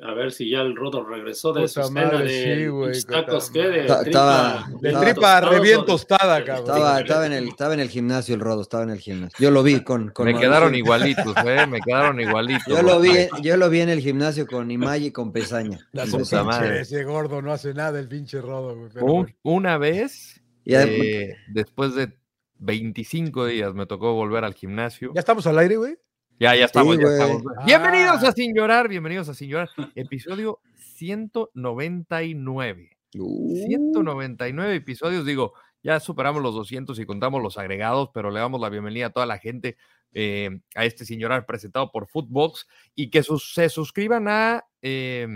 A ver si ya el Rodo regresó de Puta su madre, de sí, tacos, puta ¿qué? De madre. tripa, Estaba- De estaba tripa tostados re bien o de- tostada, cabrón. Estaba, estaba, en el, estaba en el gimnasio el Rodo, estaba en el gimnasio. Yo lo vi con... con Me Mauricio. quedaron igualitos, ¿eh? Me quedaron igualitos. Yo lo vi, yo lo vi en el gimnasio con Imay y con Pesaña. La puta madre. ese gordo no hace nada el pinche rodo, güey. pero Un- bueno. una vez, Y además- eh, después de 25 días, me tocó volver al gimnasio. ¿Ya estamos al aire, güey? Ya, ya estamos, Sí, ya estamos. Ah. Bienvenidos a Sin Llorar, bienvenidos a Sin Llorar. Episodio 199. Uh, 199 episodios, digo, ya superamos los 200 y contamos los agregados, pero le damos la bienvenida a toda la gente eh, a este Sin Llorar presentado por Footbox y que sus- se suscriban a, eh,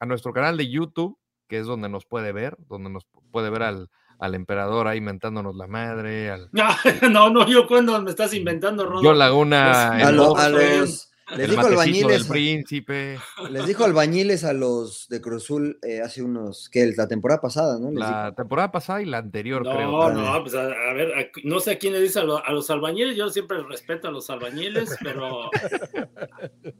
a nuestro canal de YouTube, que es donde nos puede ver, donde nos puede ver al, al emperador ahí mentándonos la madre, al No, no, yo cuando me estás inventando, Rodo. John Laguna, Pues, a, lo- los... Les dijo albañiles, príncipe, les dijo albañiles a los de Cruzul eh, hace unos, que la temporada pasada, ¿no? Les la temporada pasada y la anterior, No, creo. no, pues a, a ver, a- no sé a quién le dice a, lo- a los albañiles, yo siempre respeto a los albañiles, pero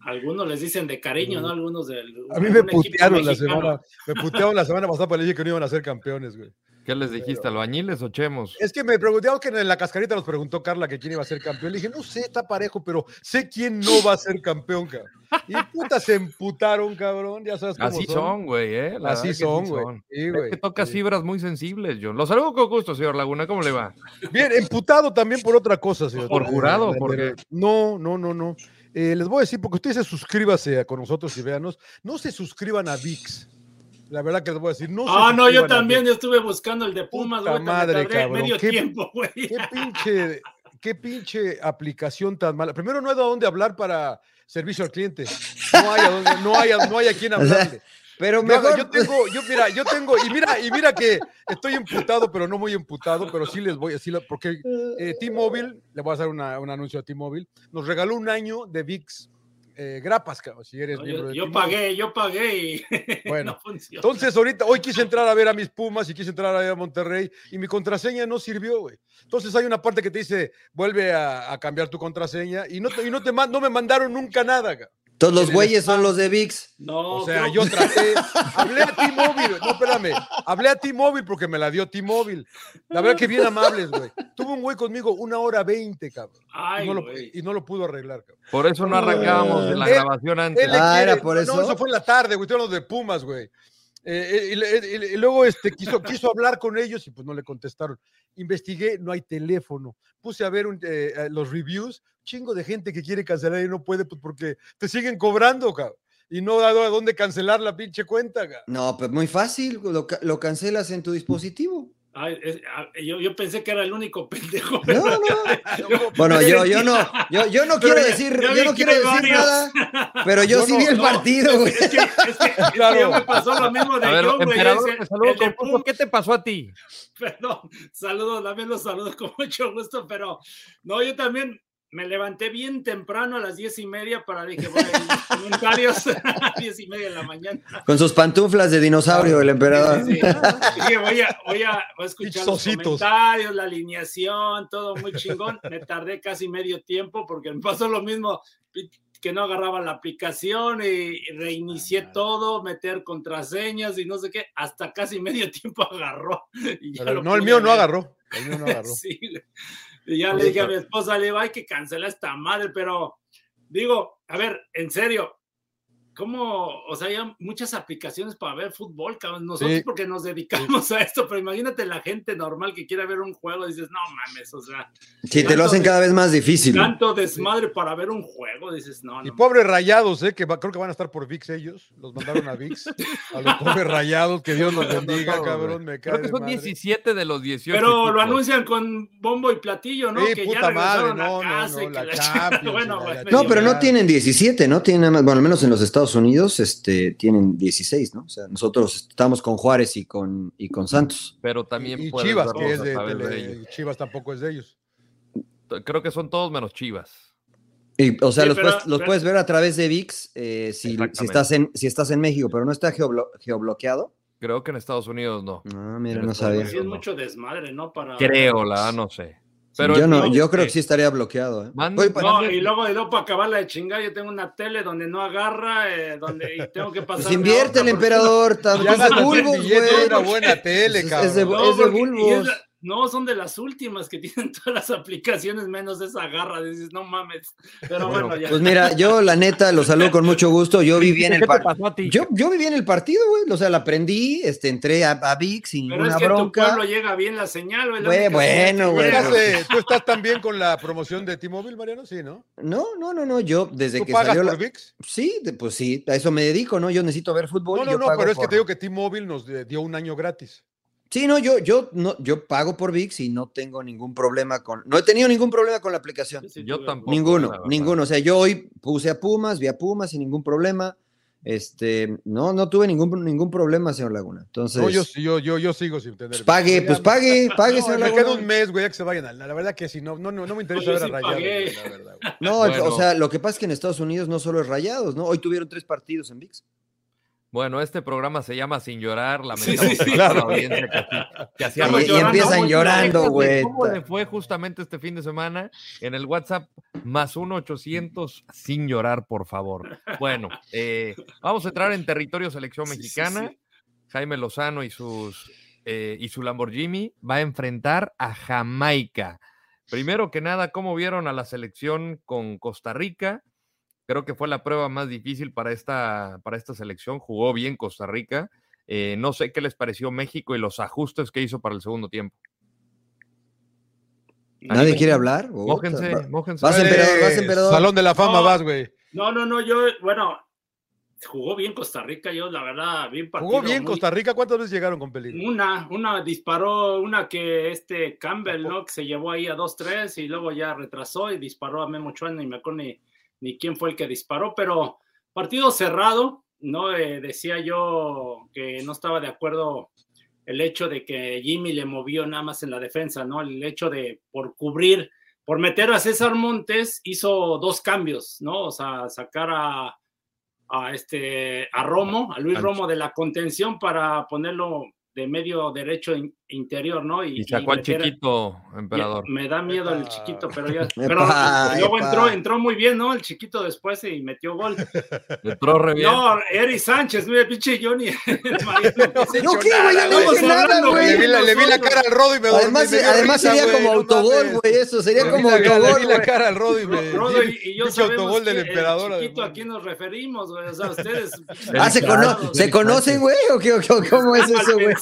algunos les dicen de cariño, ¿no? Algunos del. A mí me putearon la semana. Me putearon la semana pasada para decir que no iban a ser campeones, güey. ¿Qué les dijiste, albañiles o chemos? Es que me preguntaron que en la cascarita nos preguntó Carla que quién iba a ser campeón. Le dije, no sé, está parejo, pero sé quién no va a ser campeón, cabrón. Y puta, se emputaron, cabrón. Ya sabes cómo Así son, güey, ¿eh? La Así son, güey. Sí, Es que toca Sí. fibras muy sensibles, John. Los saludo con gusto, señor Laguna. ¿Cómo le va? Bien, emputado también por otra cosa, señor. ¿Por jurado o por qué? No, no, no, no. Eh, les voy a decir, porque ustedes se suscríbase con nosotros y véanos, no se suscriban a VIX. La verdad que les voy a decir, no Ah, no, yo a también, yo estuve buscando el de Pumas, güey, madre, cabrón, medio qué- tiempo, güey. Qué pinche, qué pinche aplicación tan mala. Primero, no hay de dónde hablar para servicio al cliente. No hay a, dónde- no hay a- no hay a quién hablarle. Pero Yo, mejor... yo tengo, yo mira, yo tengo, y mira, y mira que estoy emputado, pero no muy emputado, pero sí les voy a decir, porque eh, T-Mobile, le voy a hacer una- un anuncio a T-Mobile, nos regaló un año de VIX eh, grapas, cabrón, si eres No, miembro yo, de yo pagué, yo pagué y Bueno, no. Entonces, ahorita, hoy quise entrar a ver a mis Pumas y quise entrar a ver a Monterrey y mi contraseña no sirvió, güey. Entonces hay una parte que te dice, vuelve a, a cambiar tu contraseña y no, te, y no, te no me mandaron nunca nada, cabrón. Todos los güeyes son los de VIX. no, O sea, yo traté, hablé a T-Mobile, no, espérame, hablé a T-Mobile porque me la dio T-Mobile. La verdad que bien amables, güey. Tuvo un güey conmigo una hora veinte, cabrón. Ay, y, no lo, güey. y no lo pudo arreglar, cabrón. Por eso no arrancábamos de la Él- grabación antes. Él le Ah, ¿era por no, eso? eso fue en la tarde, güey. Estoy hablando de Pumas, güey. Eh, eh, y, le- y- y luego este, quiso, quiso hablar con ellos y pues no le contestaron. Investigué, no hay teléfono. Puse a ver un, eh, eh, los reviews. Chingo de gente que quiere cancelar y no puede pues, porque te siguen cobrando, cabrón. Y no dado a dónde cancelar la pinche cuenta, cabrón. No, pues muy fácil, lo, lo cancelas en tu dispositivo. Ay, es- yo, yo pensé que era el único pendejo. No, no. Bueno, yo, yo no, yo, yo no quiero decir, yo no quiero decir varios. nada, pero yo, Yo sí no, vi el no, partido, güey. Es que, es que, es que Claro. ya me pasó lo mismo de ver, John, güey. te saludo ¿Qué te pasó a ti? Perdón, saludos, también los saludos con mucho gusto, pero no, yo también me levanté bien temprano a las diez y media para dije, bueno, comentarios a diez y media de la mañana. Con sus pantuflas de dinosaurio, el emperador. Sí, sí. Dije, voy a, voy a, voy a escuchar los comentarios, la alineación, todo muy chingón. Me tardé casi medio tiempo porque me pasó lo mismo que no agarraba la aplicación y reinicié todo, meter contraseñas y no sé qué, hasta casi medio tiempo agarró. y ya Pero lo no, el mío no agarró. El mío no agarró. Sí. Y ya le dije a mi esposa, le digo, hay que cancelar esta madre, pero digo, a ver, en serio, ¿cómo? O sea, hay muchas aplicaciones para ver fútbol, cabrón. Nosotros Sí. porque nos dedicamos a esto, pero imagínate la gente normal que quiere ver un juego, dices, no mames, o sea, Sí, te lo hacen cada vez más difícil. tanto desmadre para ver un juego, dices, no, Y no. pobres rayados, eh, que va- creo que van a estar por VIX ellos. Los mandaron a VIX. A los pobres rayados, que Dios los bendiga, cabrón. Me cae Creo que de son madre. 17 de los 18. Pero lo anuncian con bombo y platillo, ¿no? Sí, que puta ya madre, a no, no, casa no, y que la la Champions, bueno, la- pues, la- medio No, pero no tienen 17, ¿no? Tienen nada más, bueno, al menos en los Estados Unidos, este, tienen 16, ¿no? O sea, nosotros estamos con Juárez y con, y con Santos. Pero también y puedes Chivas, que es de, de ellos. y Chivas tampoco es de ellos. Creo que son todos menos Chivas. Y, o sea, Sí, los, pero- puedes, los pero- puedes ver a través de VIX eh, si, estás en, si estás en México, pero no está geoblo- geobloqueado. Creo que en Estados Unidos no. Ah, mira, no Estados sabía. Es mucho desmadre, ¿no? Para... Creo, la verdad, no sé. Pero yo, no, yo creo eh, que sí estaría bloqueado. ¿eh? Oye, No, y luego, y luego para acabarla de chingar, yo tengo una tele donde no agarra, eh, donde y tengo que pasar. pues invierte el emperador, Ya es de bulbos, una güey. buena tele, Es- de- No, es de y bulbos. No, son de las últimas que tienen todas las aplicaciones, menos esa garra. Dices, no mames. Pero Bueno, bueno, ya. Pues mira, yo la neta lo saludo con mucho gusto. Yo viví en ¿Qué el te partido. pasó a ti? Yo, yo viví en el partido, güey. O sea, la aprendí, este, entré a, a VIX sin Pero es ninguna que en tu bronca. pueblo llega bien la señal, güey. bueno, güey. llega. ¿Estás, eh, ¿Tú estás también con la promoción de T-Mobile, Mariano? Sí, ¿no? No, no, no, no. Yo desde ¿Tú que pagas salió por la. VIX? Sí, pues sí, a eso me dedico, ¿no? Yo necesito ver fútbol. No, y no, yo no, pago pero es que te digo que T-Mobile nos eh, dio un año gratis. Sí, no, yo, yo, no, yo pago por VIX y no tengo ningún problema con. No he tenido ningún problema con la aplicación. Sí, Yo tampoco. Ninguno, ninguno. O sea, yo hoy puse a Pumas, vi a Pumas sin ningún problema. Este, no, no tuve ningún, ningún problema, señor Laguna. Entonces, No, yo, yo, yo, yo sigo sin tener. pues pague, pues pague, pague, No, señor me Laguna. queda un mes, güey, ya que se vayan. La la verdad que sí, no, no, no, no me interesa ver a sí Rayados, la verdad. güey. No, Bueno. o sea, lo que pasa es que en Estados Unidos no solo es rayados, ¿no? Hoy tuvieron tres partidos en VIX. Bueno, este programa se llama Sin Llorar. Sí, Lamentamos sí, sí. a la audiencia que, que Y, y empiezan llorando, güey. ¿Cómo le fue justamente este fin de semana en el WhatsApp más 1-800 sin llorar, por favor? Bueno, eh, vamos a entrar en territorio selección Sí, sí, mexicana. sí. Jaime Lozano y sus eh, y su Lamborghini va a enfrentar a Jamaica. Primero que nada, ¿cómo vieron a la selección con Costa Rica? Creo que fue la prueba más difícil para esta, para esta selección. Jugó bien Costa Rica. Eh, no sé qué les pareció México y los ajustes que hizo para el segundo tiempo. ¿Nadie quiere hablar? Mójense, va- mójense. Vas, emperador, vas, Eh, emperador. Salón de la fama No. vas, güey. No, no, no, yo, bueno, jugó bien Costa Rica, yo la verdad, bien partido. Jugó bien muy- Costa Rica. ¿Cuántas veces llegaron con peligro? Una, una disparó, una que este Campbell, ¿no? Que se llevó ahí a 2-3 y luego ya retrasó y disparó a Memo ni me acuerdo ni, quién fue el que disparó, pero partido cerrado, ¿no? Eh, decía yo que no estaba de acuerdo el hecho de que Jimmy le movió nada más en la defensa, ¿no? El hecho de por cubrir, por meter a César Montes, hizo dos cambios, ¿no? O sea, sacar a, a este a Romo, a Luis Romo de la contención para ponerlo de medio derecho interior, ¿no? Y sacó al chiquito, emperador. Me da miedo el chiquito, pero ya. Epa, Pero luego epa. entró, entró muy bien, ¿no? El chiquito después y metió gol. Entró re bien. No, Eri Sánchez, mira, pinche Johnny. No, ¿qué, güey? Yo no dije nada, güey. Le vi, la, le vi la cara al Rodo y me. Además, me además risa, sería como no autogol, güey, eso, sería Le como la le autogol, vi la cara al Rodo y me. Rodo y, y yo autogol del emperador. el chiquito, además. ¿a quién nos referimos, güey? O sea, ustedes... Ah, ¿se, cono- Claro, ¿se Eric conocen, güey? ¿O qué, o qué- cómo es eso, güey?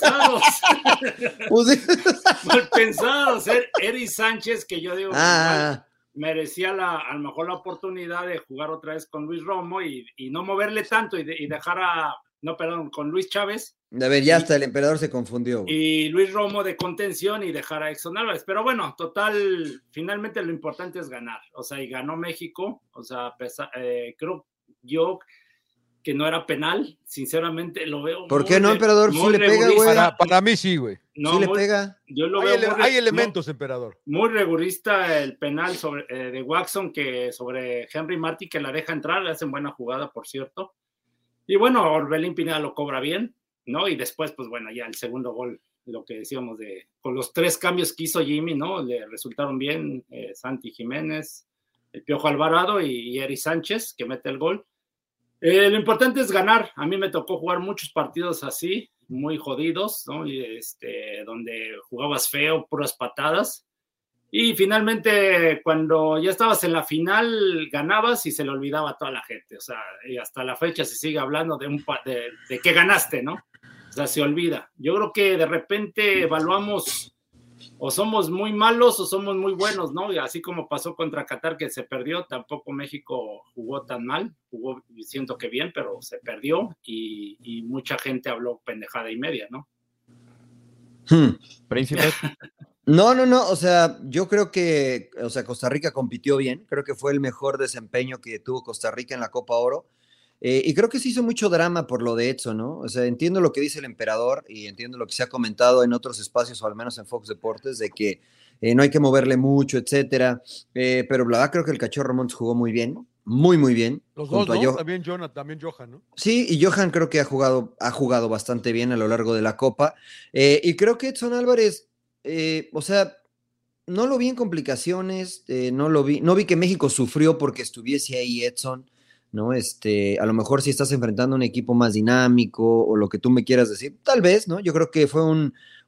Pues sí. malpensados. Er- Eri Sánchez, que yo digo, igual Ah, merecía la, a lo mejor la oportunidad de jugar otra vez con Luis Romo y, y no moverle tanto y, de- y dejar a, no, perdón, con Luis Chávez a ver, ya hasta el emperador se confundió. y Luis Romo de contención y dejar a Exxon Álvarez. Pero bueno, total, finalmente lo importante es ganar. O sea, y ganó México. O sea, pesa- eh, creo yo que no era penal. Sinceramente lo veo. ¿Por qué no, emperador? Sí le pega, güey. Para, para mí sí, güey. No, sí le muy- pega. Yo lo Hay, veo ele- muy re- hay no, elementos, emperador. muy rigurista el penal sobre, eh, de Watson que sobre Henry Martí que la deja entrar, le hacen buena jugada, por cierto. Y bueno, Orbelín Pineda lo cobra bien, ¿no? Y después, pues bueno, ya el segundo gol, lo que decíamos de, con los tres cambios que hizo Jimmy, ¿no? Le resultaron bien eh, Santi Jiménez, el Piojo Alvarado y, y Eri Sánchez, que mete el gol. Eh, lo importante es ganar. A mí me tocó jugar muchos partidos así, muy jodidos, ¿no? Y este, donde jugabas feo, puras patadas. Y finalmente, cuando ya estabas en la final, ganabas y se le olvidaba a toda la gente. O sea, y hasta la fecha se sigue hablando de, un de que ganaste, ¿no? O sea, se olvida. Yo creo que de repente evaluamos o somos muy malos o somos muy buenos, ¿no? Y así como pasó contra Qatar que se perdió, tampoco México jugó tan mal, jugó, siento que bien, pero se perdió y, y mucha gente habló pendejada y media, ¿no? Hmm. Príncipe. No, no, no, o sea, yo creo que, o sea, Costa Rica compitió bien, creo que fue el mejor desempeño que tuvo Costa Rica en la Copa Oro, eh, y creo que se hizo mucho drama por lo de Edson, ¿no? O sea, entiendo lo que dice el emperador y entiendo lo que se ha comentado en otros espacios, o al menos en Fox Deportes, de que eh, no hay que moverle mucho, etcétera, eh, pero la verdad creo que el Cachorro Montes jugó muy bien, muy, muy bien. Los dos, ¿no? También Jonathan, también Johan, ¿no? Sí, y Johan creo que ha jugado, ha jugado bastante bien a lo largo de la Copa. Y creo que Edson Álvarez, o sea, no lo vi en complicaciones, no lo vi, no vi que México sufrió porque estuviese ahí Edson, ¿no? Este, a lo mejor si estás enfrentando un equipo más dinámico o lo que tú me quieras decir, tal vez, ¿no? Yo creo que fue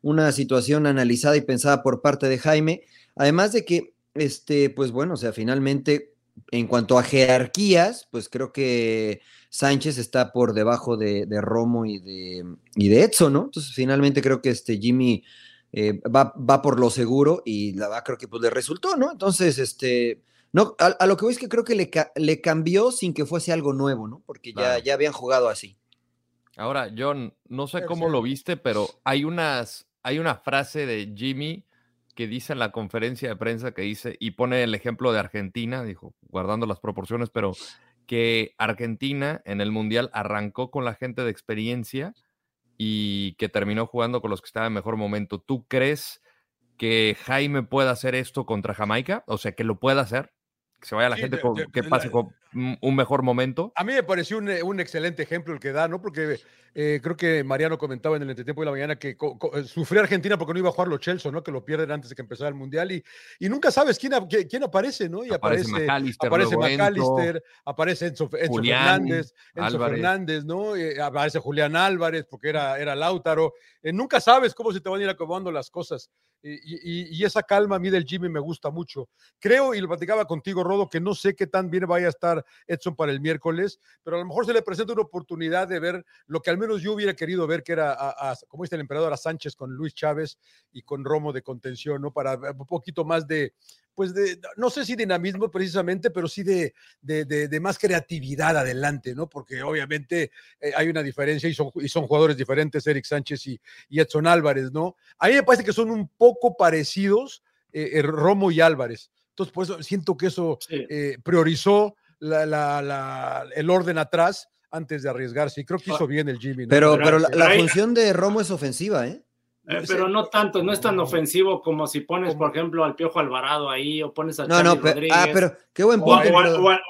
una situación analizada y pensada por parte de Jaime, además de que, este, pues bueno, o sea, finalmente, en cuanto a jerarquías, pues creo que Sánchez está por debajo de, Romo y de, y de Edson, ¿no? Entonces, finalmente creo que este Jimmy eh, va, va, por lo seguro y la va, creo que pues le resultó, ¿no? Entonces, este, no, a, lo que voy es que creo que le, le, cambió sin que fuese algo nuevo, ¿no? Porque ya, ya habían jugado así. Ahora, John, no sé cómo lo viste, pero hay unas, hay una frase de Jimmy que dice en la conferencia de prensa que dice, y pone el ejemplo de Argentina, dijo, guardando las proporciones, pero que Argentina en el Mundial arrancó con la gente de experiencia y que terminó jugando con los que estaban en mejor momento. ¿Tú crees que Jaime pueda hacer esto contra Jamaica? O sea, que lo pueda hacer. Que se vaya la gente con, que pase con un mejor momento. A mí me pareció un, un excelente ejemplo el que da, ¿no? Porque eh, creo que Mariano comentaba en el entretiempo de la mañana que eh, sufrió Argentina porque no iba a jugar los Chelsea, ¿no? Que lo pierden antes de que empezara el Mundial y, y nunca sabes quién, quién aparece, ¿no? Y aparece, aparece McAllister, aparece, Enzo, Fernández, Enzo Fernández, ¿no? Eh, aparece Julián Álvarez porque era, era Lautaro. nunca sabes cómo se te van a ir acomodando las cosas. Y, esa calma a mí del Jimmy me gusta mucho. Creo, y lo platicaba contigo, Rodo, que no sé qué tan bien vaya a estar Edson para el miércoles, pero a lo mejor se le presenta una oportunidad de ver lo que al menos yo hubiera querido ver, que era, a, como dice el emperador, a Sánchez con Luis Chávez y con Romo de contención, ¿no? Para un poquito más de, pues de, no sé si dinamismo precisamente, pero sí de, de, más creatividad adelante, ¿no? Porque obviamente eh, hay una diferencia y son, y son jugadores diferentes, Eric Sánchez y, Edson Álvarez, ¿no? A mí me parece que son un poco parecidos eh, eh, Romo y Álvarez. Entonces, pues siento que eso priorizó el orden atrás antes de arriesgarse. Y creo que hizo ah, bien el Jimmy. Pero, pero la, función de Romo es ofensiva, ¿eh? ¿Eh? pero no tanto, no es tan ofensivo como si pones, por ejemplo, al Piojo Alvarado ahí o pones a no, no, Ah, pero qué buen punto.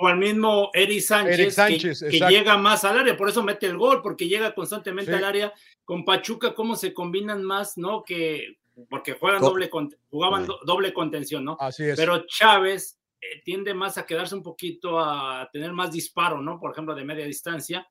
O, al mismo Eric Sánchez, que, llega más al área, por eso mete el gol, porque llega constantemente al área. Con Pachuca, cómo se combinan más, ¿no? Que porque juegan doble, jugaban doble contención, ¿no? Así es. Pero Chávez eh, tiende más a quedarse un poquito a tener más disparo, ¿no? Por ejemplo, de media distancia.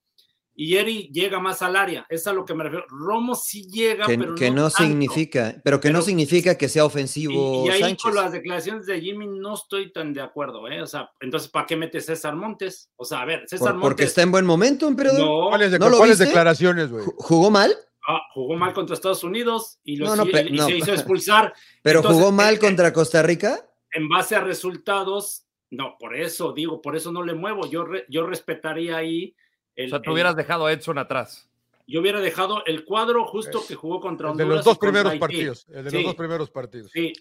Y Eri llega más al área, es a lo que me refiero. Romo sí llega, que, pero que no, significa, pero que no significa que sea ofensivo. Y, ahí con las declaraciones de Jimmy no estoy tan de acuerdo, ¿eh? O sea, entonces, ¿para qué metes César Montes? O sea, a ver, César Montes. Porque está en buen momento, emperador. No, ¿Cuáles, declaraciones, güey? ¿Jugó mal? Ah, jugó mal contra Estados Unidos y, lo, se hizo expulsar. ¿Pero jugó mal contra Costa Rica? En base a resultados, no, por eso digo, por eso no le muevo. Yo, yo respetaría ahí. El, o sea, tú hubieras dejado a Edson atrás. Yo hubiera dejado el cuadro justo que jugó contra Honduras. de los dos primeros partidos. El de los dos primeros partidos. Sí.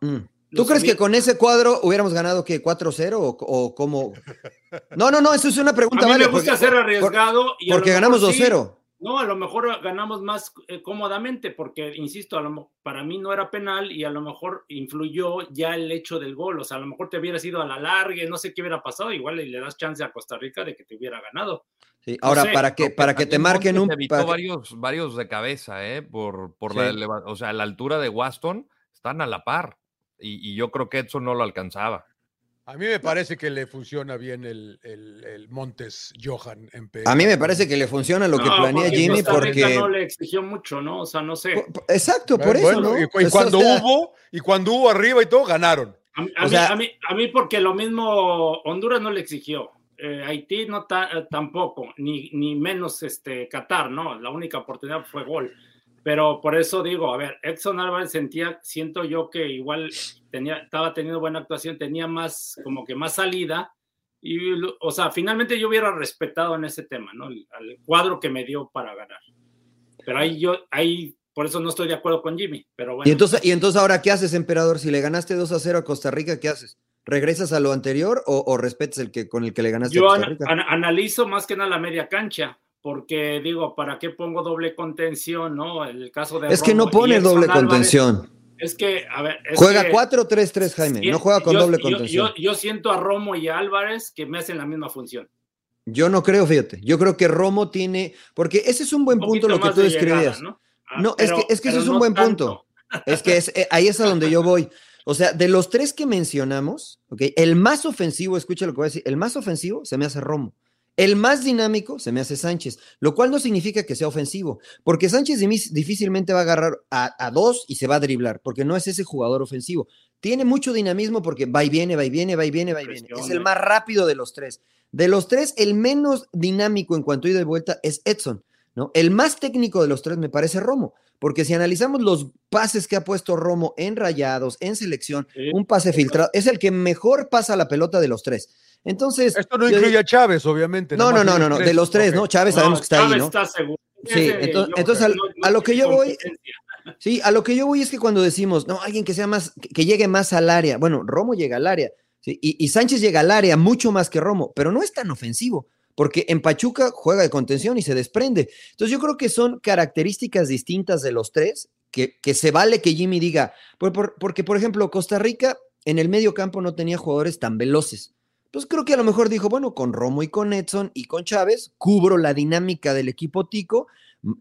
Mm. ¿Tú crees que con ese cuadro hubiéramos ganado que 4-0 o, o cómo? No, no, no, eso es una pregunta. A mí me gusta ser arriesgado. y porque ganamos 2-0. No, a lo mejor ganamos más eh, cómodamente, porque, insisto, para mí no era penal y a lo mejor influyó ya el hecho del gol. O sea, a lo mejor te hubieras ido a la larga, no sé qué hubiera pasado, igual le das chance a Costa Rica de que te hubiera ganado. Sí, ahora, para que, para que te marquen un. Evitó varios, varios de cabeza, ¿eh? Por, por la, o sea, la altura de Waston están a la par. Y, y yo creo que Edson no lo alcanzaba. A mí me parece que le funciona bien el, el, Montes Johan en A mí me parece que le funciona lo que planea Jimmy porque no le exigió mucho, ¿no? O sea, no sé. Exacto, por eso. ¿no? Y, cuando hubo y cuando hubo arriba y todo ganaron. A, mí, a, mí, porque lo mismo Honduras no le exigió. Eh, Haití no eh, tampoco, ni, ni menos este Qatar, ¿no? La única oportunidad fue gol. Pero por eso digo, a ver, Edson Álvarez sentía, siento yo que igual tenía, estaba teniendo buena actuación, tenía más, como que más salida. Y, o sea, finalmente yo hubiera respetado en ese tema, ¿no? Al cuadro que me dio para ganar. Pero ahí yo, ahí, por eso no estoy de acuerdo con Jimmy. Pero bueno. ¿Y entonces, y entonces ahora qué haces, emperador? Si le ganaste 2 a 0 a Costa Rica, ¿qué haces? ¿Regresas a lo anterior o, o respetas el que con el que le ganaste a Costa Rica? Yo analizo más que nada la media cancha porque digo, ¿para qué pongo doble contención? ¿No? El caso de. Es que no pone doble contención. Es que, a ver. juega 4-3-3, Jaime, no juega con doble contención. Yo, siento a Romo y a Álvarez que me hacen la misma función. Yo no creo, fíjate. Yo creo que Romo tiene. Porque ese es un buen punto lo que tú describías. ¿no? Ah, es que, es que ese es un buen punto. Es que es, eh, ahí es a donde yo voy. O sea, de los tres que mencionamos, ¿ok? El más ofensivo, escucha lo que voy a decir, el más ofensivo se me hace Romo. El más dinámico se me hace Sánchez, lo cual no significa que sea ofensivo, porque Sánchez difícilmente va a agarrar a, a, dos y se va a driblar, porque no es ese jugador ofensivo. Tiene mucho dinamismo porque va y viene, va y viene, va y viene, va y viene. Es el más rápido de los tres. De los tres, el menos dinámico en cuanto a ida y vuelta es Edson, ¿no? El más técnico de los tres me parece Romo, porque si analizamos los pases que ha puesto Romo en rayados, en selección, un pase filtrado, es el que mejor pasa la pelota de los tres. Entonces. Esto no incluye a Chávez, obviamente. No, no, no, no, no, de los tres, ¿no? Chávez sabemos que está ahí, ¿no? Está seguro. Sí, entonces, entonces a, lo que yo voy. Sí, a lo que yo voy es que cuando decimos, no, alguien que sea más, que llegue más al área. Bueno, Romo llega al área, ¿sí? y, y Sánchez llega al área mucho más que Romo, pero no es tan ofensivo porque en Pachuca juega de contención y se desprende. Entonces yo creo que son características distintas de los tres, que, que se vale que Jimmy diga, porque por ejemplo Costa Rica en el medio campo no tenía jugadores tan veloces. Pues creo que a lo mejor dijo, bueno, con Romo y con Edson y con Chávez, cubro la dinámica del equipo tico,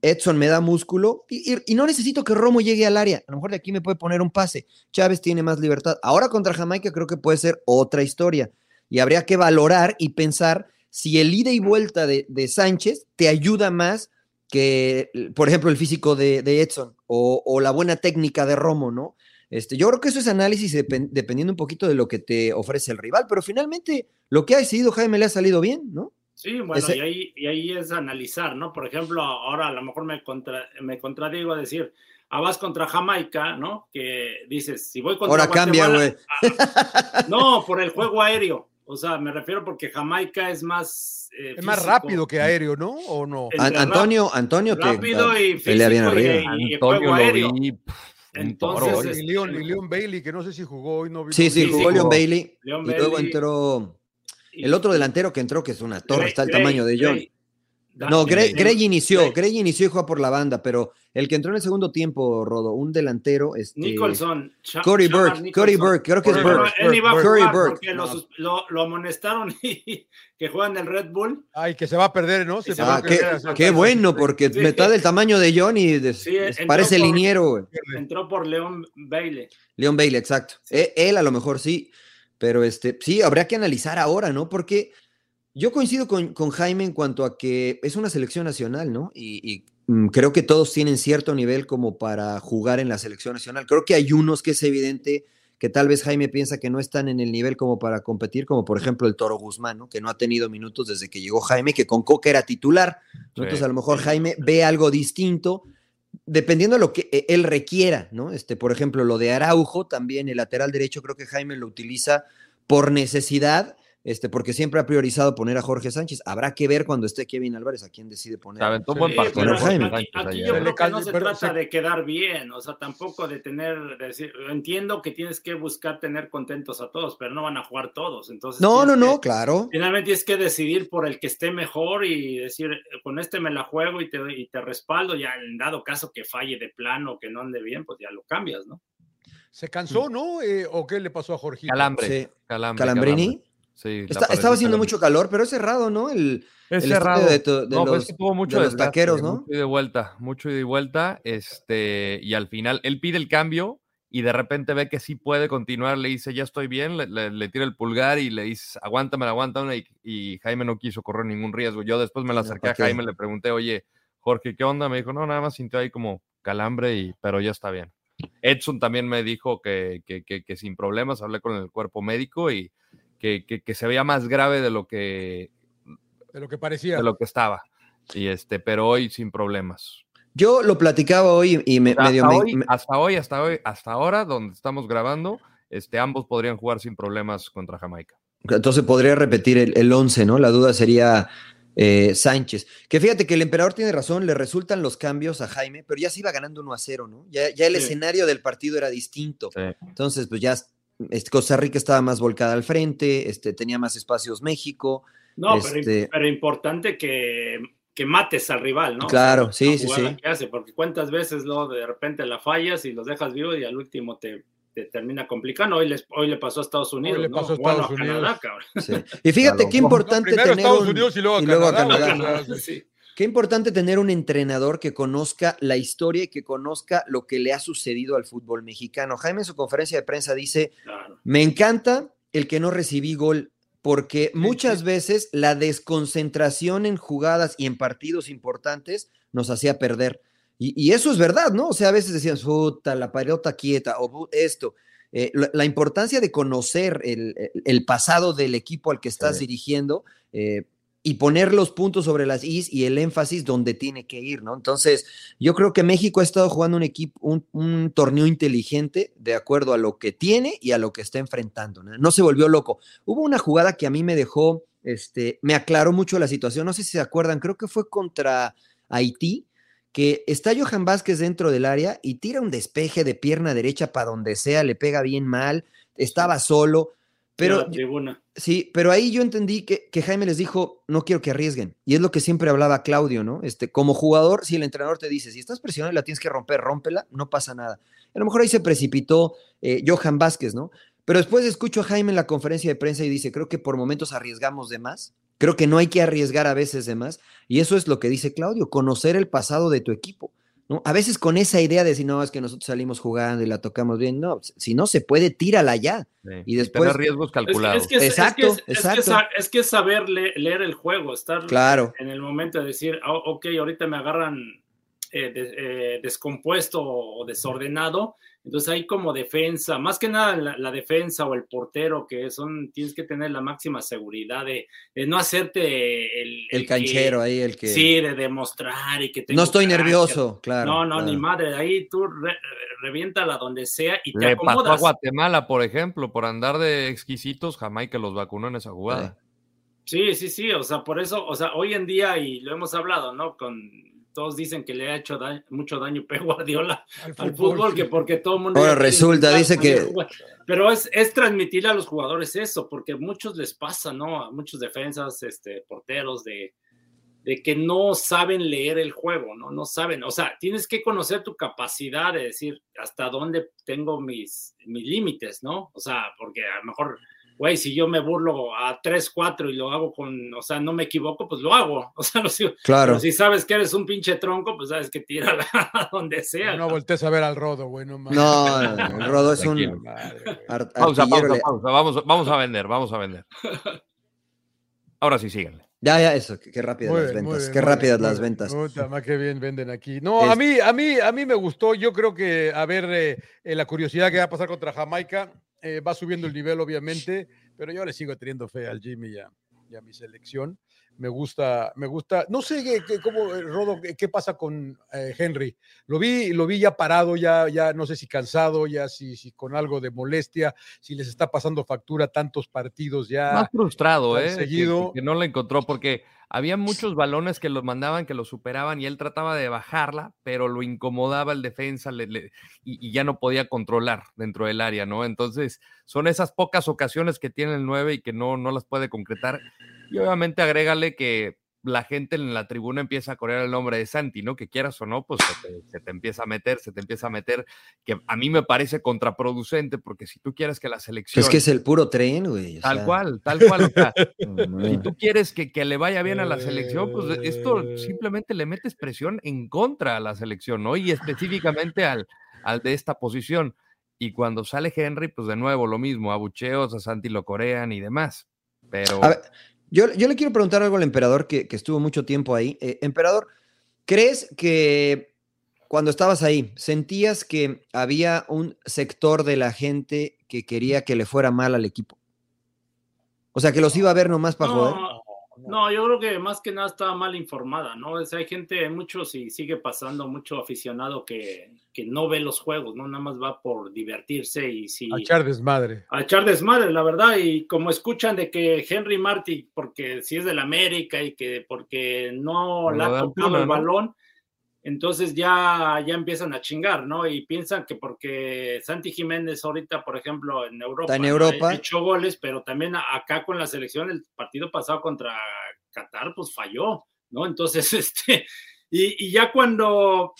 Edson me da músculo y, y, no necesito que Romo llegue al área. A lo mejor de aquí me puede poner un pase. Chávez tiene más libertad. Ahora contra Jamaica creo que puede ser otra historia y habría que valorar y pensar si el ida y vuelta de, Sánchez te ayuda más que, por ejemplo, el físico de, Edson o, la buena técnica de Romo, ¿no? Este, yo creo que eso es análisis dependiendo un poquito de lo que te ofrece el rival, pero finalmente lo que ha decidido Jaime le ha salido bien, ¿no? Sí, bueno, y, ahí, y ahí es analizar, ¿no? Por ejemplo, ahora a lo mejor me, contra, me contradigo a decir, ah, vas contra Jamaica, ¿no? Que dices, si voy contra Ahora cambia, güey. Ah, no, por el juego aéreo. O sea, me refiero porque Jamaica es más. Eh, es más rápido que aéreo, ¿no? ¿O no? Antonio, Antonio, rápido y pelea bien arriba. Y, juego aéreo. Entonces, y Leon, Leon, Bailey, que no sé si jugó hoy, no Sí, sí, jugó Leon Bailey. y luego entró el otro delantero que entró, que es una torre, está el tamaño de John. No, Gray, inició, Gray inició y juega por la banda, pero el que entró en el segundo tiempo, Rodo, un delantero, este, Nicholson, Corey Burke, Corey Burke, creo que es Burke. Él iba a jugar porque lo, lo, amonestaron y que juega en el Red Bull. Ay, que se va a perder, ¿no? Se ah, qué, qué bueno, porque sí. está del tamaño de John y de, sí, parece por, liniero. Entró por Leon Bailey. Leon Bailey, exacto. E, él a lo mejor sí, pero este, sí, habría que analizar ahora, ¿no? Porque yo coincido con, con, Jaime en cuanto a que es una selección nacional, ¿no? Y, y mm, creo que todos tienen cierto nivel como para jugar en la selección nacional. Creo que hay unos que es evidente que tal vez Jaime piensa que no están en el nivel como para competir, como por ejemplo el Toro Guzmán, ¿no? que no ha tenido minutos desde que llegó Jaime, que con Coca era titular. Entonces a lo mejor Jaime ve algo distinto dependiendo de lo que e, él requiera, ¿no? Este, por ejemplo, lo de Araujo, también el lateral derecho, creo que Jaime lo utiliza por necesidad este, porque siempre ha priorizado poner a Jorge Sánchez. Habrá que ver cuando esté Kevin Álvarez a quién decide poner. Sí, buen partido, Jaime. Aquí, aquí yo creo que no se trata de quedar bien, o sea, tampoco de tener, de decir, entiendo que tienes que buscar tener contentos a todos, pero no van a jugar todos. Entonces, no, no, no, que, claro. Finalmente tienes que decidir por el que esté mejor y decir, con este me la juego y te, y te respaldo, ya en dado caso que falle de plano, que no ande bien, pues ya lo cambias, ¿no? ¿Se cansó, no? Eh, ¿O qué le pasó a Jorge? Calambre. Sí. Calambre Calambrini. Estaba haciendo mucho calor, pero es cerrado, ¿no? El, es cerrado. De, de no, los, es tuvo mucho de los taqueros, ¿no? Mucho y de vuelta, mucho y de vuelta. Este, y al final, él pide el cambio y de repente ve que sí puede continuar, le dice, ya estoy bien, le, le, le tira el pulgar y le dice, aguántame, aguántame, y, y, Jaime no quiso correr ningún riesgo. Yo después me la acerqué a Jaime, le pregunté, oye, Jorge, ¿qué onda? Me dijo, no, nada más sintió ahí como calambre, y, pero ya está bien. Edson también me dijo que, que, que, que sin problemas, hablé con el cuerpo médico y que, se veía más grave de lo que de lo que parecía. De lo que estaba. Y este, pero hoy sin problemas. Yo lo platicaba hoy y me, hasta medio, hoy, me, hasta hoy, hasta hoy, hasta ahora, donde estamos grabando, este, ambos podrían jugar sin problemas contra Jamaica. Entonces podría repetir el, el 11, ¿no? La duda sería eh, Sánchez. Que fíjate que el emperador tiene razón, le resultan los cambios a Jaime, pero ya se iba ganando 1 a 0, ¿no? Ya, ya el sí. escenario del partido era distinto. Sí. Entonces, pues ya este, Costa Rica estaba más volcada al frente, este, tenía más espacios México. No, este... pero, pero, importante que, que, mates al rival, ¿no? Claro, o sea, sí, sí, sí. Que hace, porque cuántas veces ¿no? de repente la fallas y los dejas vivos y al último te, te termina complicando. Hoy, les, hoy le pasó a Estados Unidos. Hoy le pasó ¿no? a Estados bueno, Unidos. A Canadá, cabrón. Sí. Y fíjate claro. qué importante no, tener. Estados Unidos y luego a y Canadá. Luego a Canadá. sí. Qué importante tener un entrenador que conozca la historia y que conozca lo que le ha sucedido al fútbol mexicano. Jaime en su conferencia de prensa dice, Claro. me encanta el que no recibí gol, porque muchas veces la desconcentración en jugadas y en partidos importantes nos hacía perder. Y, y eso es verdad, ¿no? O sea, a veces decían, puta, la pelota quieta o "Bu- esto. Eh, la, la importancia de conocer el, el- el pasado del equipo al que estás Sí. dirigiendo eh, y poner los puntos sobre las is y el énfasis donde tiene que ir, ¿no? Entonces, yo creo que México ha estado jugando un equipo, un, torneo inteligente de acuerdo a lo que tiene y a lo que está enfrentando. ¿no? No se volvió loco. Hubo una jugada que a mí me dejó, este, me aclaró mucho la situación. No sé si se acuerdan, creo que fue contra Haití, que está Johan Vázquez dentro del área y tira un despeje de pierna derecha para donde sea, le pega bien mal, estaba solo. Pero. Sí, pero ahí yo entendí que, que Jaime les dijo, no quiero que arriesguen. Y es lo que siempre hablaba Claudio, ¿no? Este, como jugador, si el entrenador te dice, si estás presionado y la tienes que romper, rómpela, no pasa nada. A lo mejor ahí se precipitó eh, Johan Vázquez, ¿no? Pero después escucho a Jaime en la conferencia de prensa y dice, creo que por momentos arriesgamos de más. Creo que no hay que arriesgar a veces de más. Y eso es lo que dice Claudio, conocer el pasado de tu equipo. ¿No? A veces con esa idea de si no, es que nosotros salimos jugando y la tocamos bien. No, si no se puede, tírala ya. Sí, Y después- tener riesgos calculados. Es, que, es- Exacto, es que, es- es que exacto. es que saber le- leer el juego, estar Claro. en el momento de decir, "Ah, ok, ahorita me agarran eh, de- eh, descompuesto o desordenado, entonces hay como defensa, más que nada la, la defensa o el portero, que son, tienes que tener la máxima seguridad de, de no hacerte el, El que- canchero ahí, el que... Sí, de demostrar y que tengo no estoy carácter. nervioso, claro. No, no, claro. ni madre, ahí tú re- reviéntala donde sea y te Le pasó a acomodas. Guatemala, por ejemplo, por andar de exquisitos, Jamaica los vacunó en esa jugada. Sí, sí, sí, o sea, por eso, o sea, hoy en día, y lo hemos hablado, ¿no? Con todos dicen que le ha hecho da- mucho daño Pep Guardiola al fútbol, sí. que porque todo el mundo. Ahora resulta, dice que-. Pero es, es transmitirle a los jugadores eso, porque a muchos les pasa, ¿no? A muchos defensas, este, porteros, de, de que no saben leer el juego, ¿no? No saben, o sea, tienes que conocer tu capacidad de decir hasta dónde tengo mis, mis límites, ¿no? O sea, porque a lo mejor güey, si yo me burlo a 3, 4 y lo hago con, o sea, no me equivoco, pues lo hago. O sea, no sé, Claro. pero si sabes que eres un pinche tronco, pues sabes que tírala a donde sea. No voltees a ver al rodo, güey, no mames. No, no, no, el Rodo es un Madre, Pausa, pausa, pausa. Vamos, vamos a vender, vamos a vender. Ahora sí, síganle. Ya, ya, eso, qué, rápidas Muy las ventas, bien, qué rápidas bien, las ventas. Puta, más que bien venden aquí. No, Es- a mí, a mí, a mí me gustó. Yo creo que, a ver, eh, eh, la curiosidad que va a pasar contra Jamaica eh, va subiendo el nivel, obviamente, pero yo le sigo teniendo fe al Jimmy y a, y a mi selección. Me gusta, me gusta. No sé qué, qué- cómo, eh, Rodo, qué, pasa con eh, Henry. Lo vi, lo vi ya parado, ya, ya no sé si cansado, ya si, si con algo de molestia, si les está pasando factura tantos partidos ya. Más frustrado, ¿eh? Seguido. Que, que no la encontró porque había muchos balones que los mandaban, que los superaban y él trataba de bajarla, pero lo incomodaba el defensa le- le- y, y ya no podía controlar dentro del área, ¿no? Entonces, son esas pocas ocasiones que tiene el 9 y que no, no las puede concretar. Y obviamente agrégale que la gente en la tribuna empieza a correr el nombre de Santi, ¿no? Que quieras o no, pues se te, se te empieza a meter, se te empieza a meter, que a mí me parece contraproducente, porque si tú quieres que la selección... Es que es el puro tren, güey. Tal sea, cual, tal cual. o sea, si tú quieres que, que le vaya bien a la selección, pues esto Eh. simplemente le metes presión en contra a la selección, ¿no? Y específicamente al, al de esta posición. Y cuando sale Henry, pues de nuevo lo mismo, abucheos, a Santi lo corean y demás. Pero A ver, yo, yo le quiero preguntar algo al emperador que, que estuvo mucho tiempo ahí. Eh, emperador, ¿crees que cuando estabas ahí sentías que había un sector de la gente que quería que le fuera mal al equipo? O sea, que los iba a ver nomás para joder. No, yo creo que más que nada estaba mal informada, ¿no? O sea, hay gente, muchos y sigue pasando, mucho aficionado que, que no ve los juegos, ¿no? Nada más va por divertirse y si... A echar desmadre. a echar desmadre, la verdad, y como escuchan de que Henry Martin, porque si es del América y que porque no Por le ha tocado el ¿no? Entonces ya, ya empiezan a chingar, ¿no? Y piensan que porque Santi Jiménez ahorita, por ejemplo, en Europa, en ha hecho goles, pero también acá con la selección, el partido pasado contra Qatar, pues falló, ¿no? Entonces, este, y, y ya cuando